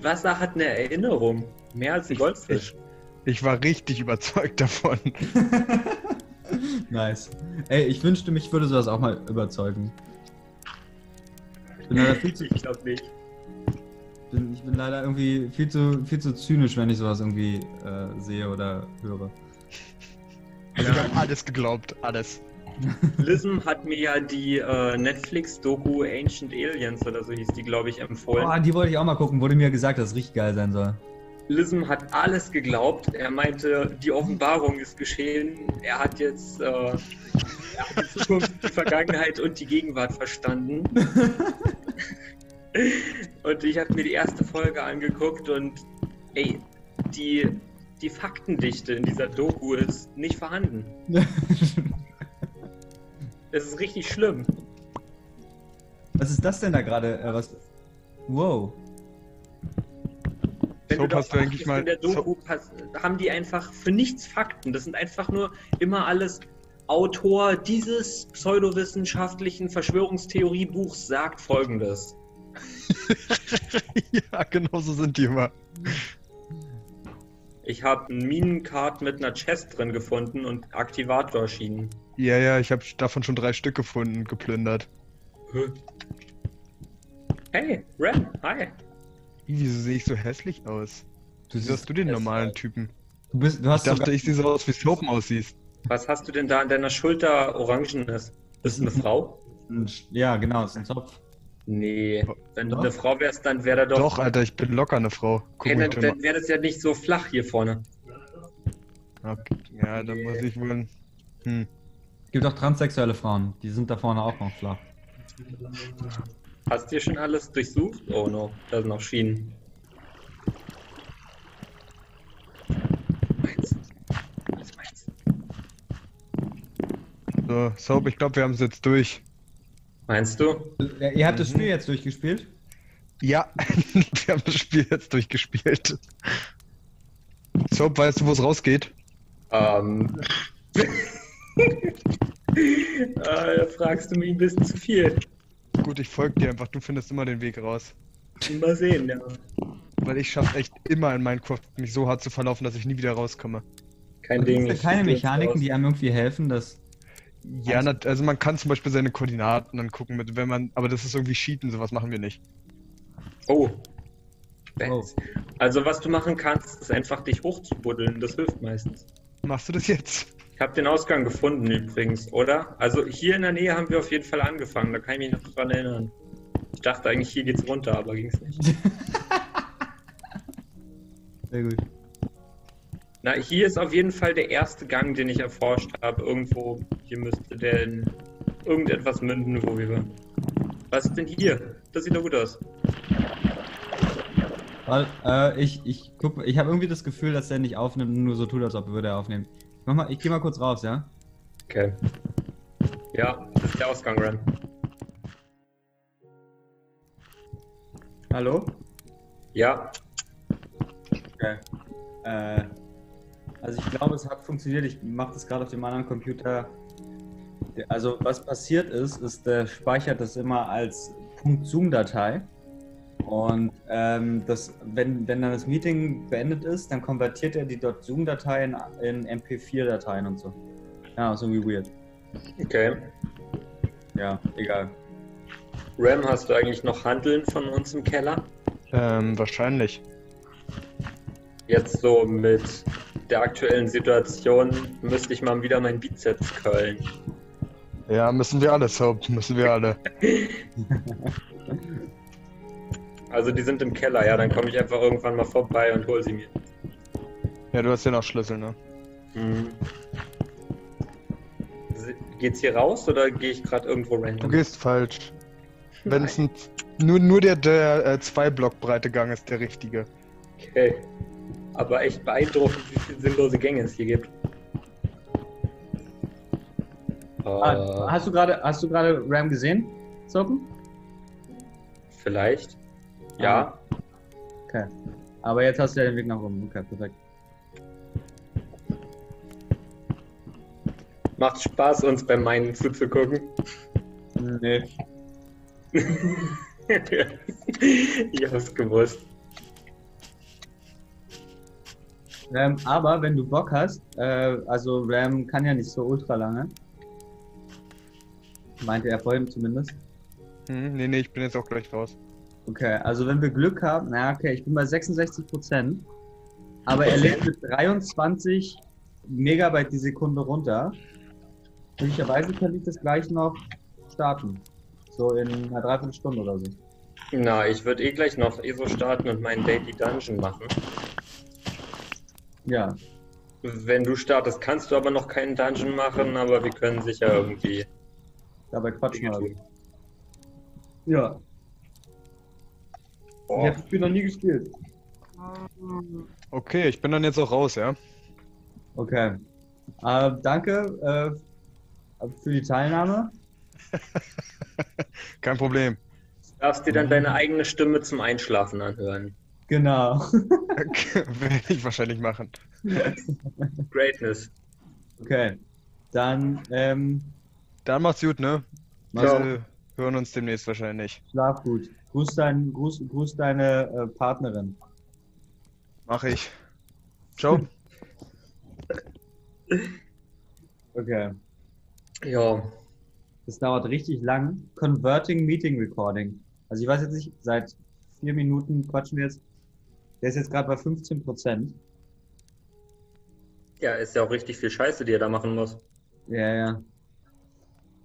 C: Wasser hat eine Erinnerung. Mehr als ein Goldfisch.
B: Ich war richtig überzeugt davon. <laughs> <laughs>
A: nice. Ey, ich wünschte, mich würde sowas auch mal überzeugen. Ich bin leider viel zu, <laughs>
C: Ich glaube nicht.
A: bin, ich bin leider irgendwie viel zu, viel zu zynisch, wenn ich sowas irgendwie äh, sehe oder höre.
B: Also ich habe alles geglaubt, alles. <laughs>
C: Lism hat mir ja die äh, Netflix-Doku Ancient Aliens oder so hieß die, glaube ich, empfohlen.
A: Oh, die wollte ich auch mal gucken. Wurde mir gesagt, dass es richtig geil sein soll.
C: Lism hat alles geglaubt. Er meinte, die Offenbarung ist geschehen. Er hat jetzt äh, er hat die Zukunft, die Vergangenheit und die Gegenwart verstanden. <laughs> und ich habe mir die erste Folge angeguckt und ey, die, die Faktendichte in dieser Doku ist nicht vorhanden. <laughs> Es ist richtig schlimm.
A: was ist das denn da gerade? Äh, was? Wow.
B: So,
C: darauf
B: du
C: achtest,
B: mal-
C: in der Doku pass- haben die einfach für nichts Fakten. Das sind einfach nur immer alles Autor dieses pseudowissenschaftlichen Verschwörungstheoriebuchs sagt folgendes. <laughs>
B: ja, genau so sind die immer.
C: Ich habe einen Minencard mit einer Chest drin gefunden und Aktivatorschienen.
B: Ja, ja, ich habe davon schon drei Stück gefunden, und geplündert.
C: Hey, Ren, hi.
B: Wieso sehe ich so hässlich aus?
A: Du,
B: Wieso hast du den normalen Typen?
A: du, bist, du
B: Ich
A: hast
B: dachte,
A: sogar,
B: ich sehe so aus, wie Soapen aussiehst.
C: Was hast du denn da an deiner Schulter orangenes? Bist du eine Frau?
A: ja, genau, das ist ein Zopf.
C: Nee. Wenn du eine Frau wärst, dann wäre da doch.
B: Doch, Alter, ich bin locker eine Frau. Guck
C: Hey,
B: mich
C: dann
B: mal.
C: dann wäre das ja nicht so flach hier vorne.
B: Okay. Ja, dann muss ich wohl. Hm.
A: Gibt auch transsexuelle Frauen, die sind da vorne auch noch flach.
C: Hast du hier schon alles durchsucht? Oh no, da sind noch Schienen. Meins. Alles meins.
B: So, Soap, ich glaube, wir haben es jetzt durch.
C: Meinst du?
A: Ja, ihr habt das
B: Mhm.
A: Spiel jetzt durchgespielt?
B: Ja, <laughs> wir haben das Spiel jetzt durchgespielt. Soap, weißt du, wo es rausgeht?
C: Ähm. äh, <laughs> da fragst du mich ein bisschen zu viel.
B: Gut, ich folge dir einfach, du findest immer den Weg raus.
C: Mal sehen, ja.
B: weil ich schaffe echt immer in Minecraft mich so hart zu verlaufen, dass ich nie wieder rauskomme.
C: Kein
A: Gibt
C: Ding.
A: es
C: ich
A: da keine Mechaniken, die einem irgendwie helfen, dass.
B: Ja, nat- also man kann zum Beispiel seine Koordinaten dann gucken, mit, wenn man, aber das ist irgendwie Cheaten, sowas machen wir nicht.
C: Oh.
A: Oh.
C: Also was du machen kannst, ist einfach dich hochzubuddeln. Das hilft meistens.
B: Machst du das jetzt?
C: Ich habe den Ausgang gefunden übrigens, oder? Also hier in der Nähe haben wir auf jeden Fall angefangen. Da kann ich mich noch dran erinnern. Ich dachte eigentlich, hier geht's runter, aber ging's nicht. <laughs>
A: Sehr gut.
C: Na, hier ist auf jeden Fall der erste Gang, den ich erforscht habe. Irgendwo, hier müsste der in irgendetwas münden, wo wir waren. Was ist denn hier? Das sieht doch gut aus.
A: Weil, äh, ich, ich guck, ich habe irgendwie das Gefühl, dass der nicht aufnimmt und nur so tut, als ob würde er aufnehmen. Ich, mach mal, ich geh mal kurz raus, ja?
C: Okay. Ja, das ist der Ausgang, Ram.
A: Hallo?
C: Ja,
A: Okay. Äh, also ich glaube, es hat funktioniert. Ich mache das gerade auf dem anderen Computer. Also was passiert ist, ist, der speichert das immer als .zoom-Datei. Und ähm, das, wenn, wenn dann das Meeting beendet ist, dann konvertiert er die .zoom-Datei in, in MP4-Dateien und so. Ja, ist irgendwie weird.
C: okay.
A: Ja, egal.
C: Ram, hast du eigentlich noch Handeln von uns im Keller?
B: Ähm, wahrscheinlich.
C: Jetzt so mit der aktuellen Situation müsste ich mal wieder meinen Bizeps curlen.
B: Ja, müssen wir alle, Soap, müssen wir alle. <laughs>
C: Also die sind im Keller, ja, dann komme ich einfach irgendwann mal vorbei und hol sie mir.
B: Ja, du hast ja noch Schlüssel, ne?
C: Mhm. Geht's hier raus oder gehe ich gerade irgendwo
B: Du
C: random?
B: gehst falsch. Wenn es ein, nur, nur der, der äh, zwei Block breite Gang ist der richtige.
C: Okay. Aber echt beeindruckend, wie viele sinnlose Gänge es hier gibt.
A: Ah,
C: Äh,
A: hast du gerade hast du gerade Ram gesehen? Sopen?
C: vielleicht. Ja.
A: Okay. Aber jetzt hast du ja den Weg nach oben. Okay, perfekt.
C: Macht Spaß, uns beim Meinen zuzugucken.
A: Nee. <laughs>
C: ich hab's gewusst.
A: Ähm, aber wenn du Bock hast, äh, also Ram kann ja nicht so ultra lange. Meinte er vorhin zumindest.
B: Hm, nee, nee, ich bin jetzt auch gleich raus.
A: Okay, also wenn wir Glück haben, na okay, ich bin bei 66 Prozent, aber er lädt mit 23 Megabyte die Sekunde runter. Möglicherweise könnte ich das gleich noch starten. So in einer Dreiviertelstunde oder so.
C: Na, ich würde eh gleich noch ESO starten und meinen Daily Dungeon machen.
A: Ja,
C: Wenn du startest, kannst du aber noch keinen Dungeon machen, aber wir können sicher irgendwie
A: dabei quatschen
C: Dinge
A: wir. Ja, ich habe das Spiel noch nie gespielt.
B: Okay, ich bin dann jetzt auch raus, ja?
A: Okay. Äh, danke äh, für die Teilnahme. <laughs>
B: Kein Problem.
C: du darfst dir dann deine eigene Stimme zum Einschlafen anhören.
A: Genau. <laughs>
B: Werde ich wahrscheinlich machen. <laughs>
C: Greatness.
A: Okay. Dann ähm,
B: Dann macht's gut, ne? Wir hören uns demnächst wahrscheinlich.
A: schlaf gut. Gruß, dein, gruß, gruß deine äh, Partnerin.
B: Mach ich. Ciao. <laughs>
A: Okay.
C: Ja,
A: Das dauert richtig lang. Converting Meeting Recording. Also ich weiß jetzt nicht, seit vier Minuten quatschen wir jetzt. Der ist jetzt gerade bei 15 Prozent.
C: ja, ist ja auch richtig viel Scheiße, die er da machen muss.
A: Ja, ja.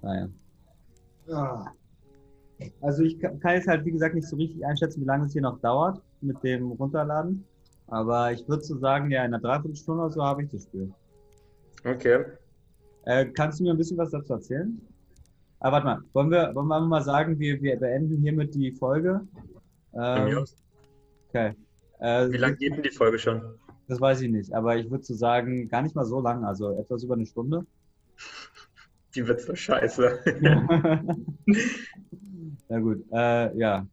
A: Naja. Ah. Also ich ka- kann jetzt halt, wie gesagt, nicht so richtig einschätzen, wie lange es hier noch dauert mit dem Runterladen. Aber ich würde so sagen, ja, in einer Dreiviertelstunde oder so habe ich das Spiel.
C: Okay.
A: Äh, kannst du mir ein bisschen was dazu erzählen? Ah, warte mal, wollen wir, wollen wir mal sagen, wir, wir beenden hiermit die Folge? Ähm, okay. Äh,
C: Wie lange geht denn die Folge schon?
A: Das weiß ich nicht, aber ich würde so sagen, gar nicht mal so lang, also etwas über eine Stunde. <laughs>
C: Die wird so scheiße. <laughs> <laughs>
A: Na gut, äh, ja.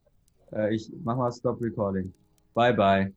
A: Äh, ich mach mal Stop Recording. Bye bye.